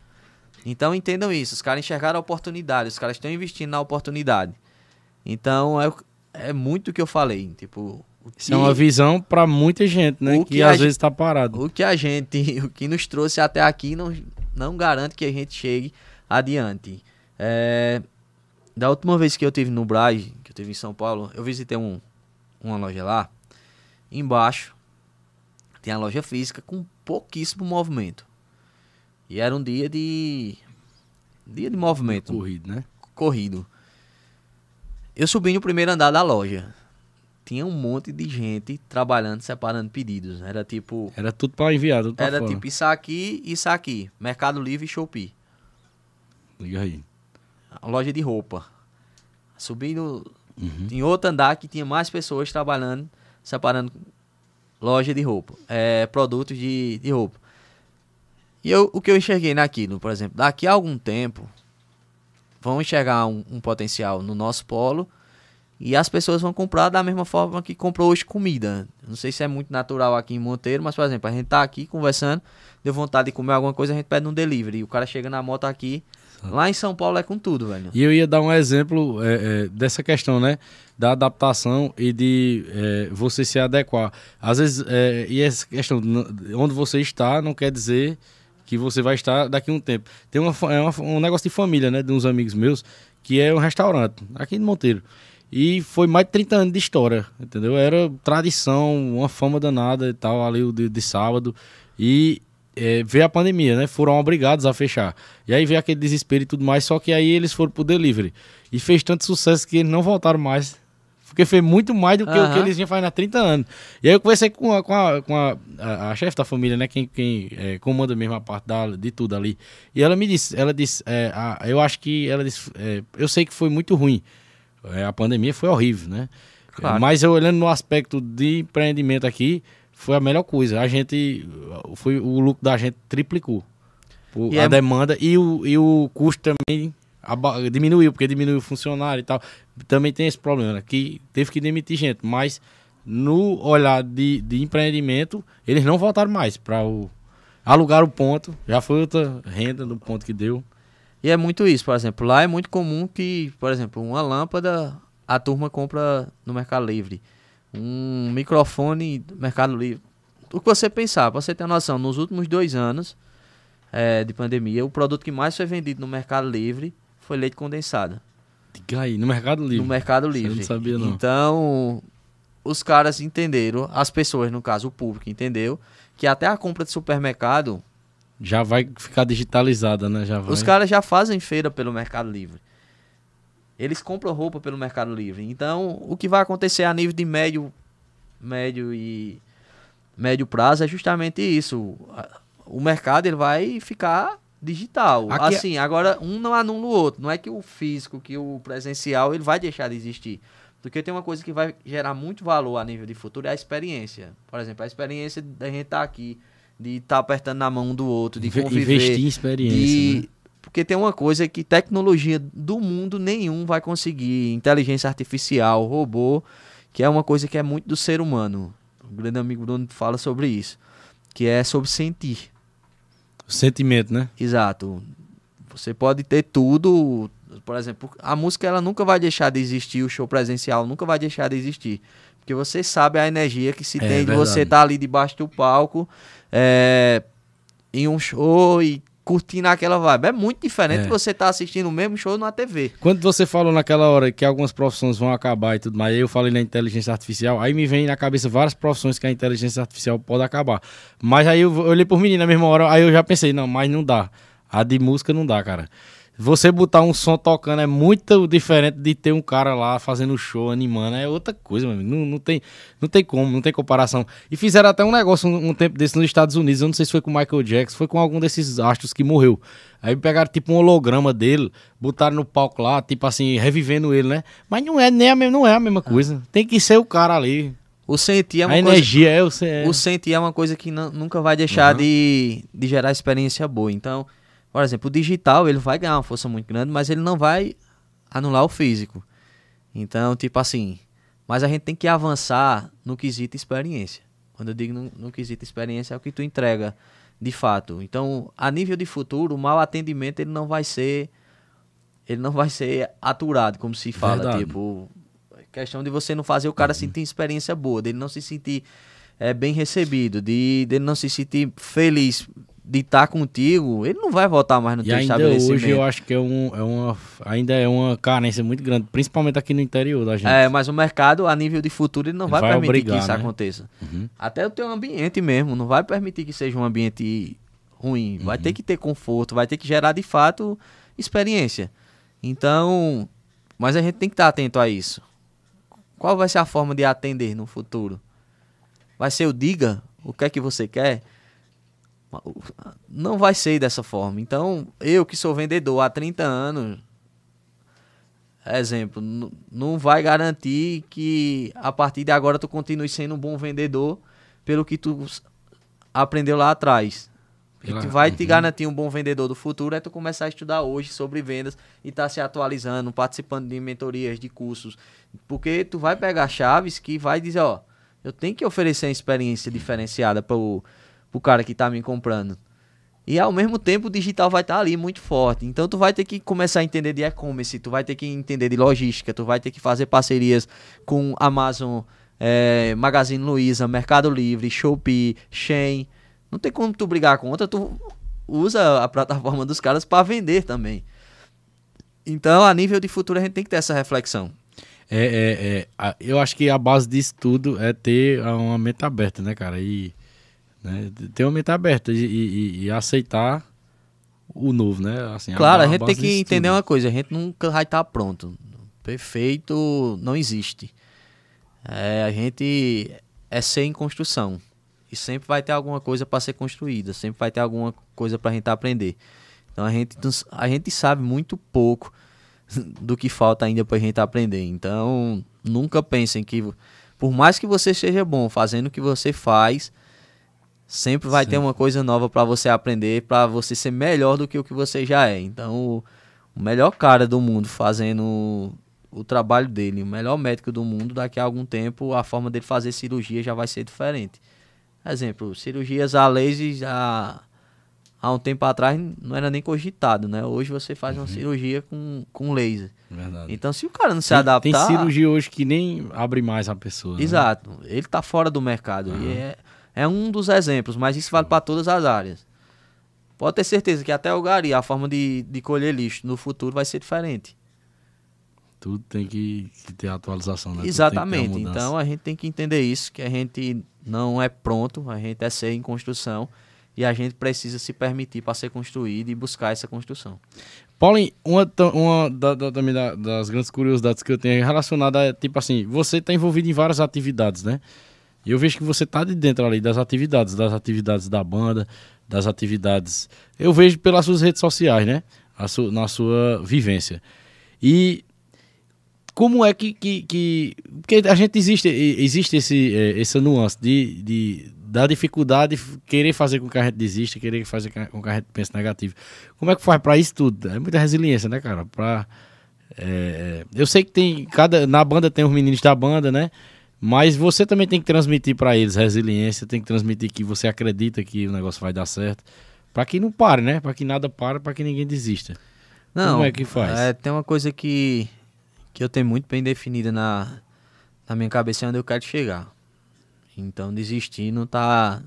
Então entendam isso, os caras enxergaram a oportunidade, os caras estão investindo na oportunidade. Então é, é muito o que eu falei, tipo, Isso é uma visão pra muita gente, né? Que, que às gente- vezes tá parado. o que a gente, o que nos trouxe até aqui não, não garante que a gente chegue adiante. É, da última vez que eu tive no Braz, que eu tive em São Paulo, eu visitei um, uma loja lá. Embaixo tem a loja física com pouquíssimo movimento. E era um dia de dia de movimento, Corrido, né? corrido. Eu subi no primeiro andar da loja. Tinha um monte de gente trabalhando, separando pedidos. Era tipo Era tudo pra enviar, tudo pra era fora. tipo isso aqui e isso aqui. Mercado Livre e Shopee. Liga aí. A loja de roupa. Subi no, Uhum. em outro andar que tinha mais pessoas trabalhando, separando loja de roupa. É, produtos de, de roupa. E eu, o que eu enxerguei naquilo, por exemplo, daqui a algum tempo, vão enxergar um, um potencial no nosso polo e as pessoas vão comprar da mesma forma que comprou hoje comida. Não sei se é muito natural aqui em Monteiro, mas, por exemplo, a gente tá aqui conversando, deu vontade de comer alguma coisa, a gente pede um delivery. E o cara chega na moto aqui. Lá em São Paulo é com tudo, velho. E eu ia dar um exemplo é, é, dessa questão, né? Da adaptação e de é, você se adequar. Às vezes, é, e essa questão, de onde você está, não quer dizer que você vai estar daqui a um tempo. Tem uma, é uma- um negócio de família, né? De uns amigos meus, que é um restaurante, aqui em Monteiro. E foi mais de 30 anos de história, entendeu? Era tradição, uma fama danada e tal, ali de, de sábado. E é, veio a pandemia, né? Foram obrigados a fechar. E aí veio aquele desespero e tudo mais, só que aí eles foram pro delivery. E fez tanto sucesso que eles não voltaram mais. Porque fez muito mais do que o que eles vinham fazendo há 30 anos. E aí eu conversei com a, com a, com a, a, a chefe da família, né? Quem, quem é, comanda mesmo a parte da, de tudo ali. E ela me disse, ela disse, é, a, eu acho que ela disse, é, eu sei que foi muito ruim. É, a pandemia foi horrível, né? Claro. Mas eu olhando no aspecto de empreendimento aqui, foi a melhor coisa. A gente, foi o lucro da gente triplicou. O, a é... demanda e o, e o custo também diminuiu, porque diminuiu o funcionário e tal. Também tem esse problema, né? que teve que demitir gente, mas no olhar de, de empreendimento, eles não voltaram mais para o alugar o ponto, já foi outra renda do ponto que deu. E é muito isso, por exemplo, lá é muito comum que, por exemplo, uma lâmpada a turma compra no Mercado Livre. Um microfone no Mercado Livre. O que você pensar, pra você ter noção, nos últimos dois anos é, de pandemia, o produto que mais foi vendido no Mercado Livre foi leite condensado. Diga aí, no Mercado Livre. No Mercado Livre. Não sabia, não. Então, os caras entenderam, as pessoas, no caso, o público entendeu, que até a compra de supermercado. Já vai ficar digitalizada, né? Já vai. Os caras já fazem feira pelo Mercado Livre. Eles compram roupa pelo Mercado Livre. Então, o que vai acontecer a nível de médio, médio e médio prazo é justamente isso. O mercado ele vai ficar digital. Aqui é assim, é... agora um não anula o outro. Não é que o físico, que o presencial, ele vai deixar de existir. Porque tem uma coisa que vai gerar muito valor a nível de futuro, é a experiência. Por exemplo, a experiência da gente estar tá aqui, de estar tá apertando na mão do outro, de conviver. Investir em experiência, de... né? Porque tem uma coisa que tecnologia do mundo nenhum vai conseguir. Inteligência artificial, robô, que é uma coisa que é muito do ser humano. O grande amigo Bruno fala sobre isso. Que é sobre sentir. O sentimento, né? Exato. Você pode ter tudo. Por exemplo, a música ela nunca vai deixar de existir, o show presencial nunca vai deixar de existir. Porque você sabe a energia que se é, tem de você estar tá ali debaixo do palco é, em um show e curtindo aquela vibe. É muito diferente é. você estar tá assistindo o mesmo show na TV. Quando você falou naquela hora que algumas profissões vão acabar e tudo mais, eu falei na inteligência artificial, aí me vem na cabeça várias profissões que a inteligência artificial pode acabar. Mas aí eu olhei por mim na mesma hora, aí eu já pensei, não, mas não dá. A de música não dá, cara. Você botar um som tocando é muito diferente de ter um cara lá fazendo show, animando. É outra coisa, meu não, não, tem, não tem como, não tem comparação. E fizeram até um negócio um, um, tempo desse nos Estados Unidos. Eu não sei se foi com o Michael Jackson, foi com algum desses astros que morreu. Aí pegaram tipo um holograma dele, botaram no palco lá, tipo assim, revivendo ele, né? Mas não é nem a mesma, não é a mesma coisa. Tem que ser o cara ali. O sentir é uma a coisa, energia é o, é... o sentir é uma coisa que não, nunca vai deixar uhum. de, de gerar experiência boa. Então, por exemplo, o digital ele vai ganhar uma força muito grande, mas ele não vai anular o físico. Então, tipo assim, mas a gente tem que avançar no quesito experiência. Quando eu digo no, no quesito experiência é o que tu entrega de fato. Então, a nível de futuro, o mau atendimento ele não vai ser ele não vai ser aturado, como se fala, Verdade. tipo, questão de você não fazer o cara uhum. sentir experiência boa, dele não se sentir é, bem recebido, de dele não se sentir feliz de estar tá contigo, ele não vai voltar mais no e teu ainda estabelecimento. hoje eu acho que é, um, é uma, ainda é uma carência muito grande, principalmente aqui no interior da gente. É, mas o mercado, a nível de futuro, ele não vai, vai, permitir obrigar, que isso né? aconteça. Uhum. Até o teu ambiente mesmo, não vai permitir que seja um ambiente ruim. Vai uhum. ter que ter conforto, vai ter que gerar de fato experiência. Então, mas a gente tem que estar atento a isso. Qual vai ser a forma de atender no futuro? Vai ser o diga o que é que você quer? Não vai ser dessa forma. Então, eu que sou vendedor há 30 anos, exemplo, não vai garantir que a partir de agora tu continue sendo um bom vendedor pelo que tu aprendeu lá atrás. O que vai te uhum. garantir um bom vendedor do futuro é tu começar a estudar hoje sobre vendas e estar tá se atualizando, participando de mentorias, de cursos. Porque tu vai pegar chaves que vai dizer, ó, eu tenho que oferecer uma experiência diferenciada para o pro cara que tá me comprando. E ao mesmo tempo o digital vai estar tá ali muito forte. Então tu vai ter que começar a entender de e-commerce, tu vai ter que entender de logística, tu vai ter que fazer parcerias com Amazon, é, Magazine Luiza, Mercado Livre, Shopee, Shein. Não tem como tu brigar contra, tu usa a plataforma dos caras para vender também. Então, a nível de futuro, a gente tem que ter essa reflexão. É, é, é, eu acho que a base disso tudo é ter uma mente aberta, né, cara? E Né? Ter uma mente aberta e, e, e aceitar o novo, né? Assim, claro, a, a gente tem que entender uma coisa, a gente nunca vai estar pronto. Perfeito não existe. É, a gente é ser em construção. E sempre vai ter alguma coisa para ser construída, sempre vai ter alguma coisa para a gente aprender. Então a gente, a gente sabe muito pouco do que falta ainda para a gente aprender. Então nunca pensem que, por mais que você seja bom fazendo o que você faz, sempre vai Sim. ter uma coisa nova para você aprender, para você ser melhor do que o que você já é. Então o melhor cara do mundo fazendo o trabalho dele, o melhor médico do mundo, daqui a algum tempo a forma dele fazer cirurgia já vai ser diferente. Exemplo, cirurgias a laser já há um tempo atrás não era nem cogitado, né? Hoje você faz uma uhum. cirurgia com, com laser. Verdade. Então, se o cara não se tem, adaptar. Tem cirurgia hoje que nem abre mais a pessoa. Né? Exato. Né? Ele está fora do mercado. Uhum. E é, é um dos exemplos, mas isso vale para todas as áreas. Pode ter certeza que até o gari, a forma de, de colher lixo no futuro vai ser diferente. Tudo tem que, que ter atualização, né? Exatamente. Então a gente tem que entender isso, que a gente não é pronto, a gente é ser em construção e a gente precisa se permitir para ser construído e buscar essa construção. Paulinho, uma, uma da, da, das grandes curiosidades que eu tenho relacionada é, tipo assim, você está envolvido em várias atividades, né? E eu vejo que você está de dentro ali das atividades, das atividades da banda, das atividades... Eu vejo pelas suas redes sociais, né? Su, na sua vivência. E como é que, que, que, porque a gente existe existe esse é, essa nuance de, de da dificuldade de querer fazer com que a gente desista, querer fazer com que a gente pense negativo. Como é que faz para isso tudo? É muita resiliência, né, cara? Para é, eu sei que tem cada na banda tem os meninos da banda, né? Mas você também tem que transmitir para eles resiliência, tem que transmitir que você acredita que o negócio vai dar certo, para que não pare, né? Para que nada pare, para que ninguém desista. Não, Como é que faz? É, tem uma coisa que que eu tenho muito bem definida na, na minha cabeça onde eu quero chegar. Então desistir não tá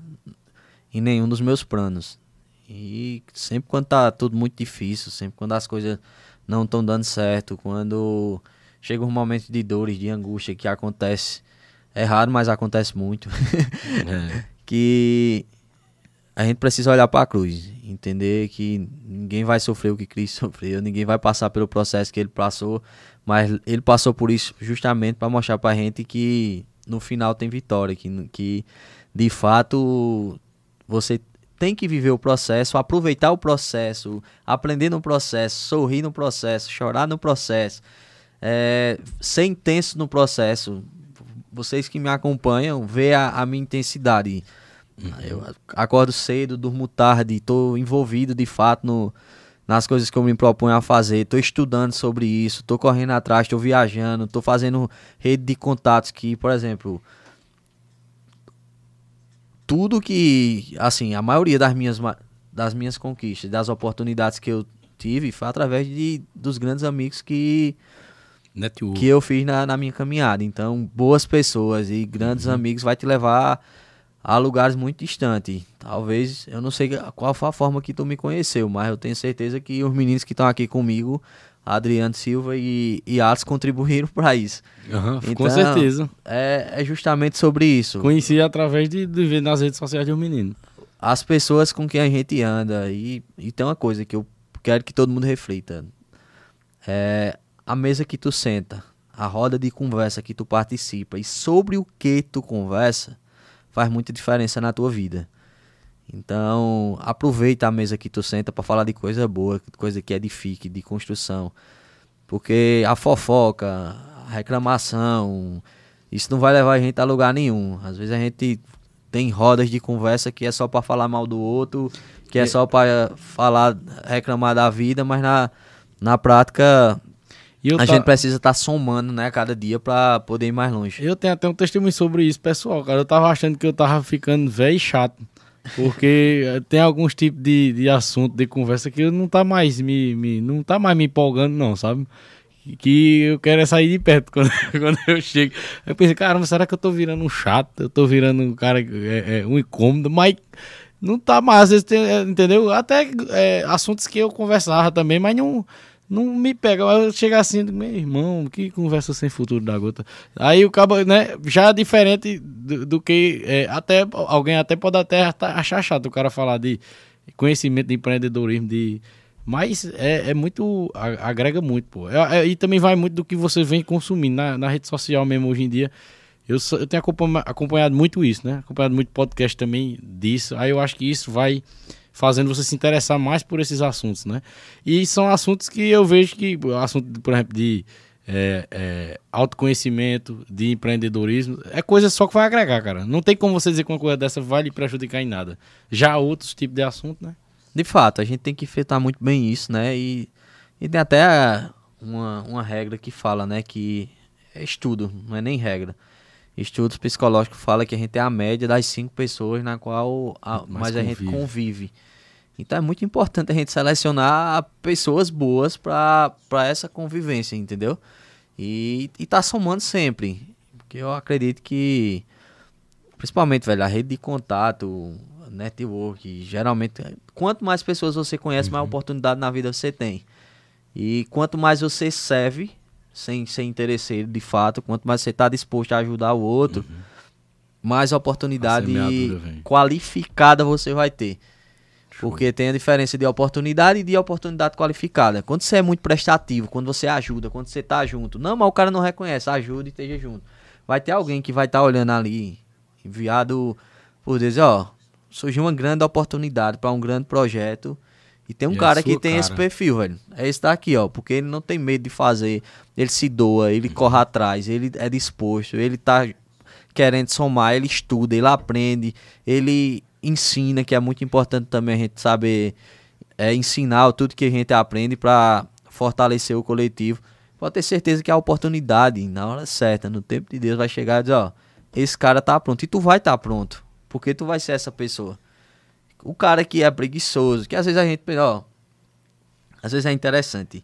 em nenhum dos meus planos. E sempre quando tá tudo muito difícil, sempre quando as coisas não estão dando certo, quando chega um momento de dores, de angústia que acontece, é raro, mas acontece muito, é. que a gente precisa olhar para a cruz, entender que ninguém vai sofrer o que Cristo sofreu, ninguém vai passar pelo processo que ele passou, mas ele passou por isso justamente para mostrar para a gente que no final tem vitória, que, que de fato você tem que viver o processo, aproveitar o processo, aprender no processo, sorrir no processo, chorar no processo, é, ser intenso no processo. Vocês que me acompanham, vê a, a minha intensidade. Eu acordo cedo, durmo tarde, estou envolvido de fato no, nas coisas que eu me proponho a fazer. Estou estudando sobre isso, estou correndo atrás, estou viajando, estou fazendo rede de contatos que, por exemplo, tudo que, assim, a maioria das minhas, das minhas conquistas, das oportunidades que eu tive, foi através de, dos grandes amigos que, que eu fiz na, na minha caminhada. Então, boas pessoas e grandes uhum. amigos vai te levar a lugares muito distantes. Talvez, eu não sei qual foi a forma que tu me conheceu, mas eu tenho certeza que os meninos que estão aqui comigo, Adriano Silva e, e Atos, contribuíram para isso. Uhum, então, com certeza. É, é justamente sobre isso. Conheci através de, de ver nas redes sociais de um menino. As pessoas com quem a gente anda, e, e tem uma coisa que eu quero que todo mundo reflita. É a mesa que tu senta, a roda de conversa que tu participa e sobre o que tu conversa, faz muita diferença na tua vida. Então, aproveita a mesa que tu senta para falar de coisa boa, coisa que edifique, de construção. Porque a fofoca, a reclamação, isso não vai levar a gente a lugar nenhum. Às vezes a gente tem rodas de conversa que é só para falar mal do outro, que é só para falar, reclamar da vida, mas na, na prática a tá... gente precisa estar tá somando, né, cada dia para poder ir mais longe. Eu tenho até um testemunho sobre isso, pessoal, cara. Eu tava achando que eu tava ficando velho e chato. Porque tem alguns tipos de, de assunto, de conversa que não tá mais me, me, não tá mais me empolgando, não, sabe? Que eu quero é sair de perto quando, quando eu chego. Eu pensei, caramba, será que eu tô virando um chato? Eu tô virando um cara, é, é, um incômodo, mas não tá mais, às vezes tem, entendeu? Até é, assuntos que eu conversava também, mas não não me pega. Eu chego assim, meu irmão, que conversa sem futuro da gota. Aí o cabo, né, já é diferente do, do que é, até alguém até pode até achar chato o cara falar de conhecimento de empreendedorismo, de mas é, é muito. agrega muito, pô. É, é, e também vai muito do que você vem consumindo na, na rede social mesmo hoje em dia. Eu, eu tenho acompanhado muito isso, né? Acompanhado muito podcast também disso. Aí eu acho que isso vai fazendo você se interessar mais por esses assuntos, né? E são assuntos que eu vejo que, assunto, por exemplo, de é, é, autoconhecimento, de empreendedorismo, é coisa só que vai agregar, cara. Não tem como você dizer que uma coisa dessa vai lhe prejudicar em nada. Já outros tipos de assunto, né? De fato, a gente tem que filtrar muito bem isso, né? E, e tem até uma, uma regra que fala, né? Que é estudo, não é nem regra. Estudos psicológicos fala que a gente é a média das cinco pessoas na qual a, mais, a gente convive. Então é muito importante a gente selecionar pessoas boas para essa convivência, entendeu? E, e tá somando sempre. Porque eu acredito que, principalmente, velho, a rede de contato, network, geralmente, quanto mais pessoas você conhece, uhum. mais oportunidade na vida você tem. E quanto mais você serve, sem ser interesseiro de fato, quanto mais você está disposto a ajudar o outro, uhum. mais oportunidade qualificada você vai ter. Porque tem a diferença de oportunidade e de oportunidade qualificada. Quando você é muito prestativo, quando você ajuda, quando você tá junto. Não, mas o cara não reconhece, ajuda e esteja junto. Vai ter alguém que vai estar tá olhando ali, enviado por Deus, ó, surgiu uma grande oportunidade para um grande projeto. E tem um e é cara que tem cara. esse perfil, velho. É esse daqui, ó. Porque ele não tem medo de fazer. Ele se doa, ele uhum. corre atrás, ele é disposto, ele tá querendo somar, ele estuda, ele aprende, ele ensina, que é muito importante também a gente saber é, ensinar tudo que a gente aprende para fortalecer o coletivo. Pode ter certeza que a oportunidade, na hora certa, no tempo de Deus, vai chegar e dizer, ó, esse cara tá pronto. E tu vai estar tá pronto. Porque tu vai ser essa pessoa. O cara que é preguiçoso, que às vezes a gente, ó, às vezes é interessante.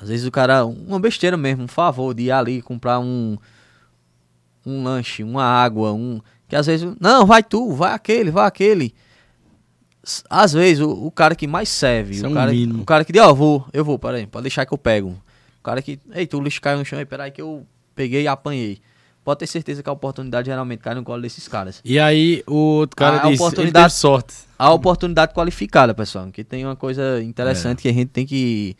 Às vezes o cara, uma besteira mesmo, um favor de ir ali comprar um um lanche, uma água, um que às vezes, não, vai tu, vai aquele, vai aquele. Às vezes, o, o cara que mais serve, o, é um cara, o cara que diz, ó, oh, vou, eu vou, peraí, pode deixar que eu pego. O cara que, ei, tu lixo caiu no chão aí, peraí que eu peguei e apanhei. Pode ter certeza que a oportunidade geralmente cai no colo desses caras. E aí, o outro cara a, disse, oportunidade, sorte. A oportunidade qualificada, pessoal, que tem uma coisa interessante é. que a gente tem que,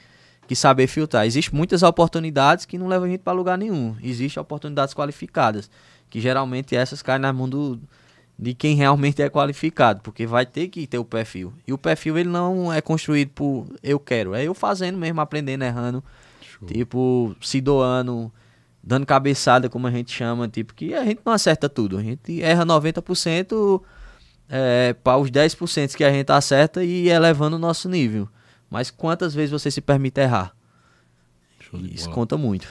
que saber filtrar. Existem muitas oportunidades que não levam a gente para lugar nenhum. Existem oportunidades qualificadas que geralmente essas caem na mão do, de quem realmente é qualificado, porque vai ter que ter o perfil. E o perfil ele não é construído por eu quero, é eu fazendo mesmo, aprendendo, errando, Show. tipo, se doando, dando cabeçada, como a gente chama, tipo, que a gente não acerta tudo, a gente erra 90% é, para os 10% que a gente acerta e elevando o nosso nível. Mas quantas vezes você se permite errar? Isso conta muito.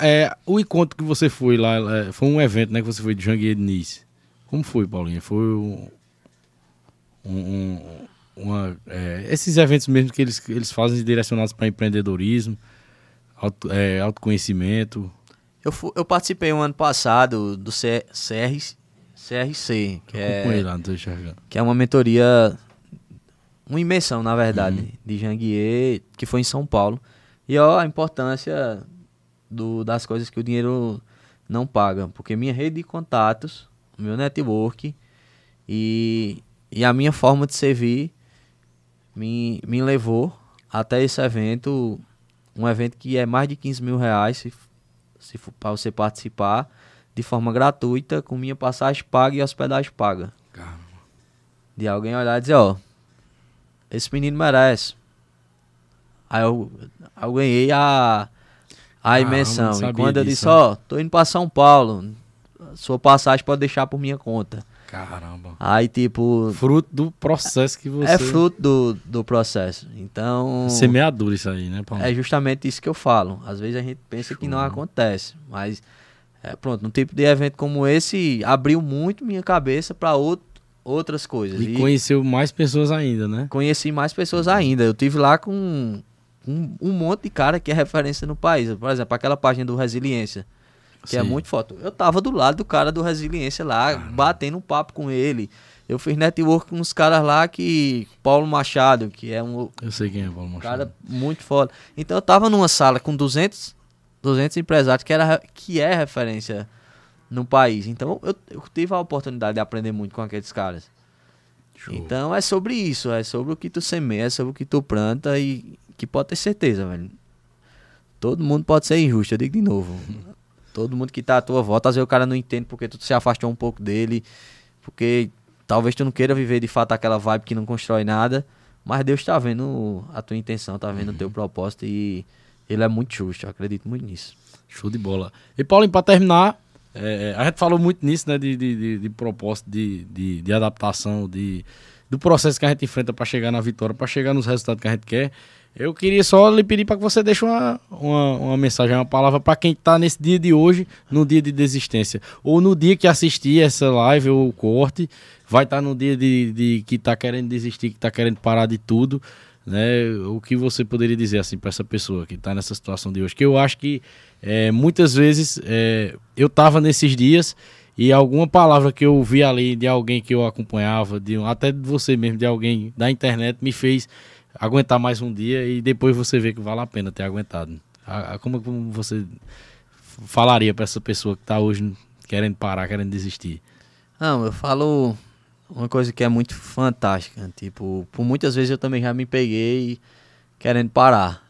É, o encontro que você foi lá, foi um evento, né? Que você foi de Janguier Nice. Como foi, Paulinho? Foi um, um, uma, é, esses eventos mesmo que eles, eles fazem direcionados para empreendedorismo, auto, é, autoconhecimento. Eu, fui, eu participei um ano passado do C, CR, CRC, que é, lá, que é uma mentoria, uma imersão, na verdade, uhum. de Janguier, que foi em São Paulo. E ó, a importância do, das coisas que o dinheiro não paga. Porque minha rede de contatos, meu network e, e a minha forma de servir me, me levou até esse evento. Um evento que é mais de 15 mil reais se, se para você participar de forma gratuita, com minha passagem paga e hospedagem paga. Caramba. De alguém olhar e dizer, ó, esse menino merece. Aí eu, eu ganhei a, a imersão. e quando eu disse, ó, oh, tô indo pra São Paulo, sua passagem pode deixar por minha conta. Caramba. Aí, tipo. Fruto do processo que você. É fruto do, do processo. Então. Semeadura isso aí, né, Paulo? É justamente isso que eu falo. Às vezes a gente pensa Show. que não acontece. Mas, é, pronto, num tipo de evento como esse, abriu muito minha cabeça para outro, outras coisas. E, e conheceu mais pessoas ainda, né? Conheci mais pessoas ainda. Eu tive lá com um, um monte de cara que é referência no país. Por exemplo, aquela página do Resiliência, que é Sim. é muito foto. Eu tava do lado do cara do Resiliência lá, batendo um papo com ele. Eu fiz network com uns caras lá que. Paulo Machado, que é um Eu sei quem é Paulo Machado. cara muito foda. Então eu tava numa sala com 200, 200 empresários que, era, que é referência no país. Então eu, eu tive a oportunidade de aprender muito com aqueles caras. Show. Então é sobre isso, é sobre o que tu semeia, é sobre o que tu planta e que pode ter certeza, velho. Todo mundo pode ser injusto, eu digo de novo. Todo mundo que tá à tua volta, às vezes o cara não entende porque tu se afastou um pouco dele, porque talvez tu não queira viver de fato aquela vibe que não constrói nada, mas Deus tá vendo a tua intenção, tá vendo o teu propósito e ele é muito justo, eu acredito muito nisso. Show de bola. E Paulinho, pra terminar, é, a gente falou muito nisso, né? De, de, de, de propósito, de, de, de adaptação, de, do processo que a gente enfrenta pra chegar na vitória, pra chegar nos resultados que a gente quer. Eu queria só lhe pedir para que você deixe uma, uma, uma mensagem, uma palavra para quem tá nesse dia de hoje, no dia de desistência. Ou no dia que assistir essa live ou o corte, vai estar no dia de, de que tá querendo desistir, que tá querendo parar de tudo, né? O que você poderia dizer assim para essa pessoa que tá nessa situação de hoje? Que eu acho que é, muitas vezes é, eu tava nesses dias e alguma palavra que eu vi ali de alguém que eu acompanhava, de até de você mesmo, de alguém da internet, me fez aguentar mais um dia e depois você vê que vale a pena ter aguentado. A- a- Como, como você falaria para essa pessoa que tá hoje querendo parar, querendo desistir? Não, eu falo uma coisa que é muito fantástica. Tipo, por muitas vezes eu também já me peguei querendo parar.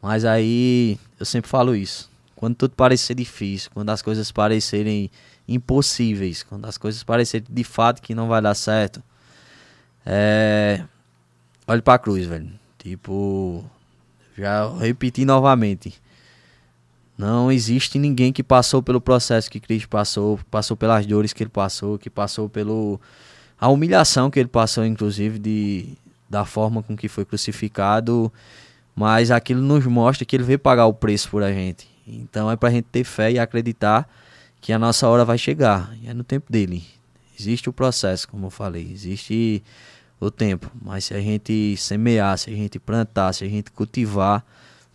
Mas aí eu sempre falo isso. Quando tudo parecer difícil, quando as coisas parecerem impossíveis, quando as coisas parecerem de fato que não vai dar certo, é. Olhe pra cruz, velho. Tipo, já repeti novamente. Não existe ninguém que passou pelo processo que Cristo passou, passou pelas dores que ele passou, que passou pelo a humilhação que ele passou, inclusive de da forma com que foi crucificado, mas aquilo nos mostra que ele veio pagar o preço por a gente. Então é pra gente ter fé e acreditar que a nossa hora vai chegar, e é no tempo dele. Existe o processo, como eu falei, existe o tempo, mas se a gente semear, se a gente plantar, se a gente cultivar,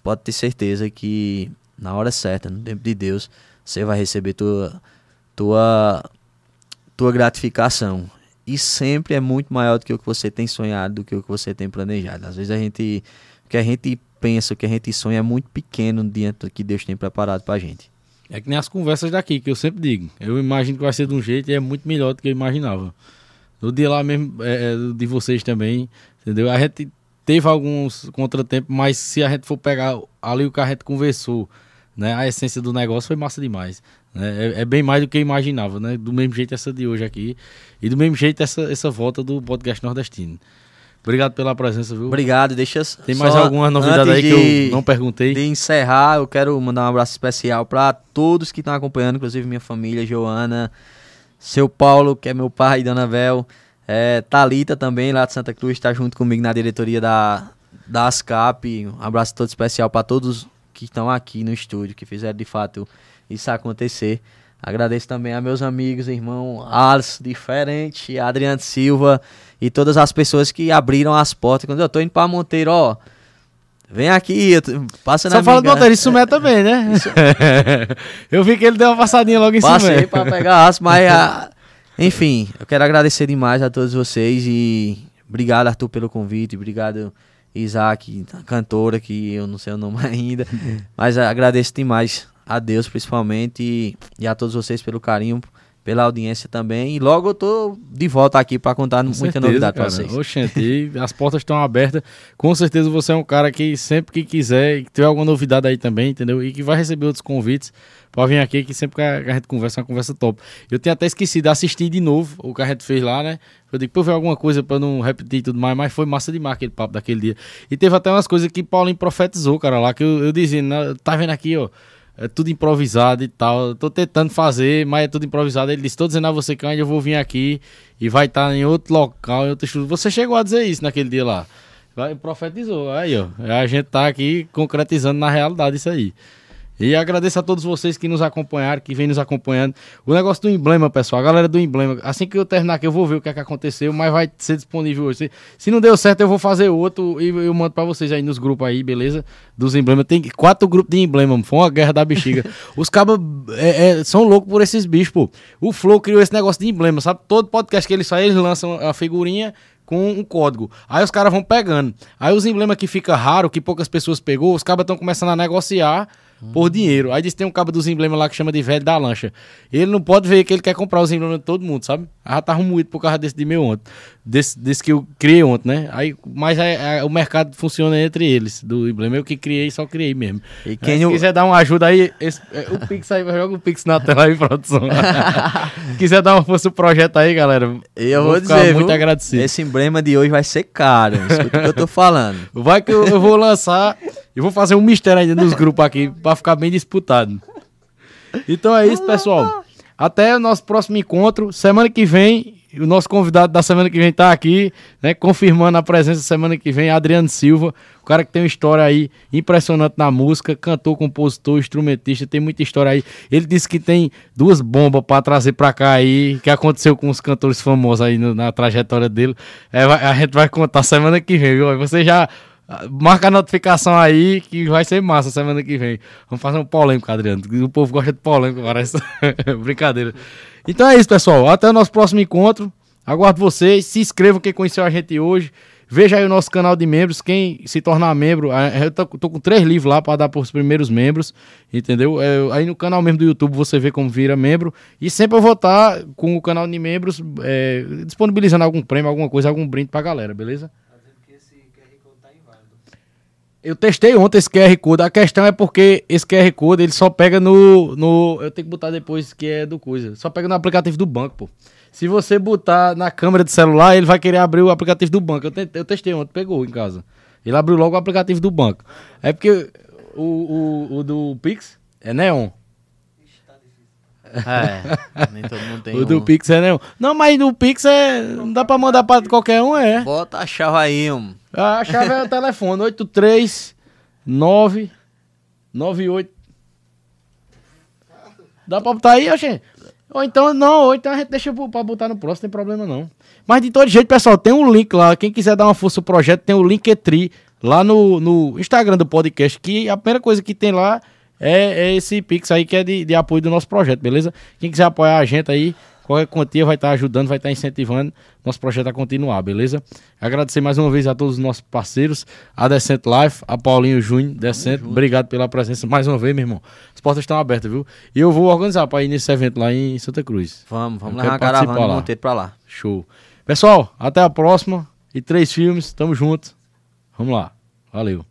pode ter certeza que na hora certa, no tempo de Deus, você vai receber tua tua tua gratificação. E sempre é muito maior do que o que você tem sonhado, do que o que você tem planejado. Às vezes a gente o que a gente pensa, o que a gente sonha é muito pequeno diante do que Deus tem preparado pra gente. É que nem as conversas daqui, que eu sempre digo. Eu imagino que vai ser de um jeito e é muito melhor do que eu imaginava. No dia lá mesmo, é, é, de vocês também, entendeu? A gente teve alguns contratempos, mas se a gente for pegar ali o que a gente conversou, né? A essência do negócio foi massa demais. Né? É, é bem mais do que eu imaginava, né? Do mesmo jeito essa de hoje aqui. E do mesmo jeito essa, essa volta do podcast nordestino. Obrigado pela presença, viu? Obrigado, deixa Tem mais alguma novidade aí que de- eu não perguntei? De encerrar, eu quero mandar um abraço especial para todos que estão acompanhando, inclusive minha família, Joana, seu Paulo, que é meu pai, Dona Vel, é, Talita também, lá de Santa Cruz, está junto comigo na diretoria da, da ASCAP. Um abraço todo especial para todos que estão aqui no estúdio, que fizeram de fato isso acontecer. Agradeço também a meus amigos, irmão Alisson, diferente, Adriano Silva e todas as pessoas que abriram as portas. Quando eu tô indo pra Monteiro, ó, vem aqui, passa na Só fala do motorista Sumé também, né? eu vi que ele deu uma passadinha logo em Passei Sumé. pra pegar aço, mas ah, enfim, eu quero agradecer demais a todos vocês e obrigado Arthur pelo convite, obrigado Isaac, a cantora que eu não sei o nome ainda, mas agradeço demais a Deus principalmente e, e a todos vocês pelo carinho, pela audiência também e logo eu tô de volta aqui pra contar Com muita certeza, novidade pra cara. vocês. Oxente, as portas estão abertas. Com certeza você é um cara que sempre que quiser, e que tiver alguma novidade aí também, entendeu? E que vai receber outros convites pra vir aqui, que sempre que a gente conversa é uma conversa top. Eu tinha até esquecido de assistir de novo o que a gente fez lá, né? Eu digo, pô, ver alguma coisa pra não repetir e tudo mais, mas foi massa demais aquele papo daquele dia. E teve até umas coisas que Paulinho profetizou, cara, lá, que eu, eu dizia, "Não, tá vendo aqui, ó. É tudo improvisado e tal. Eu tô tentando fazer, mas é tudo improvisado. Ele disse: tô dizendo a você que ainda vou vir aqui e vai estar em outro local, em outro estúdio. Você chegou a dizer isso naquele dia lá. Vai, profetizou. Aí, ó. A gente tá aqui concretizando na realidade isso aí. E agradeço a todos vocês que nos acompanharam, que vêm nos acompanhando. O negócio do emblema, pessoal, a galera do emblema, assim que eu terminar aqui, eu vou ver o que é que aconteceu, mas vai ser disponível hoje. Se, se não deu certo, eu vou fazer outro e eu mando pra vocês aí nos grupos aí, beleza? Dos emblemas. Tem quatro grupos de emblema, foi uma guerra da bexiga. Os cabos é, é, são loucos por esses bichos, pô. O Flow criou esse negócio de emblema, sabe? Todo podcast que eles fazem, eles lançam a figurinha com um código. Aí os caras vão pegando. Aí os emblemas que fica raro, que poucas pessoas pegou, os cabas estão começando a negociar por dinheiro. Aí diz tem um cabo dos emblemas lá que chama de velho da lancha. Ele não pode ver que ele quer comprar os emblemas de todo mundo, sabe? Já tá ruído por causa desse de meu ontem. Desse, desse que eu criei ontem, né? Aí, mas é, é, o mercado funciona entre eles, do emblema. Eu que criei, só criei mesmo. E quem se quiser dar uma ajuda aí, esse, é, o Pix aí, joga o Pix na tela aí, produção. quiser dar uma força pro projeto aí, galera. Eu vou, vou dizer, muito viu? agradecido. Esse emblema de hoje vai ser caro. Escuta o que eu tô falando. Vai que eu, eu vou lançar e vou fazer um mistério ainda nos grupos aqui pra ficar bem disputado. Então é isso, pessoal. Até o nosso próximo encontro. Semana que vem, o nosso convidado da semana que vem tá aqui, né? Confirmando a presença semana que vem, Adriano Silva. O cara que tem uma história aí impressionante na música, cantor, compositor, instrumentista, tem muita história aí. Ele disse que tem duas bombas para trazer para cá aí, que aconteceu com os cantores famosos aí no, na trajetória dele. É, a gente vai contar semana que vem, viu? Você já Marca a notificação aí que vai ser massa semana que vem. Vamos fazer um polêmico, Adriano. O povo gosta de polêmico, parece. Brincadeira. Então é isso, pessoal. Até o nosso próximo encontro. Aguardo vocês. Se inscrevam quem conheceu a gente hoje. Veja aí o nosso canal de membros. Quem se tornar membro, eu tô, tô com três livros lá para dar para os primeiros membros. Entendeu? É, aí no canal mesmo do YouTube você vê como vira membro. E sempre eu vou estar tá com o canal de membros é, disponibilizando algum prêmio, alguma coisa, algum brinde pra galera, beleza? Eu testei ontem esse QR Code. A questão é porque esse QR Code ele só pega no, no. Eu tenho que botar depois que é do coisa. Só pega no aplicativo do banco, pô. Se você botar na câmera de celular, ele vai querer abrir o aplicativo do banco. Eu, tentei, eu testei ontem, pegou em casa. Ele abriu logo o aplicativo do banco. É porque o, o, o do Pix é neon. É, nem todo mundo tem O um. do Pix é neon. Não, mas do Pix é. Não dá pra mandar pra qualquer um, é. Bota a chave aí, um. A chave é o telefone, 839 98. Dá pra botar aí, gente? Ou então, não, ou então a gente deixa pra botar no próximo, não tem problema não. Mas de todo jeito, pessoal, tem um link lá. Quem quiser dar uma força pro projeto, tem o Linktree lá no, no Instagram do podcast, que a primeira coisa que tem lá é, é esse Pix aí que é de, de apoio do nosso projeto, beleza? Quem quiser apoiar a gente aí, Qualquer quantia vai estar ajudando, vai estar incentivando nosso projeto a continuar, beleza? Agradecer mais uma vez a todos os nossos parceiros, a Decente Life, a Paulinho Júnior, Decente, obrigado pela presença mais uma vez, meu irmão. As portas estão abertas, viu? E eu vou organizar para ir nesse evento lá em Santa Cruz. Vamos, vamos levar a caravana lá. Monteiro pra lá. Show. Pessoal, até a próxima. E três filmes, tamo junto. Vamos lá. Valeu.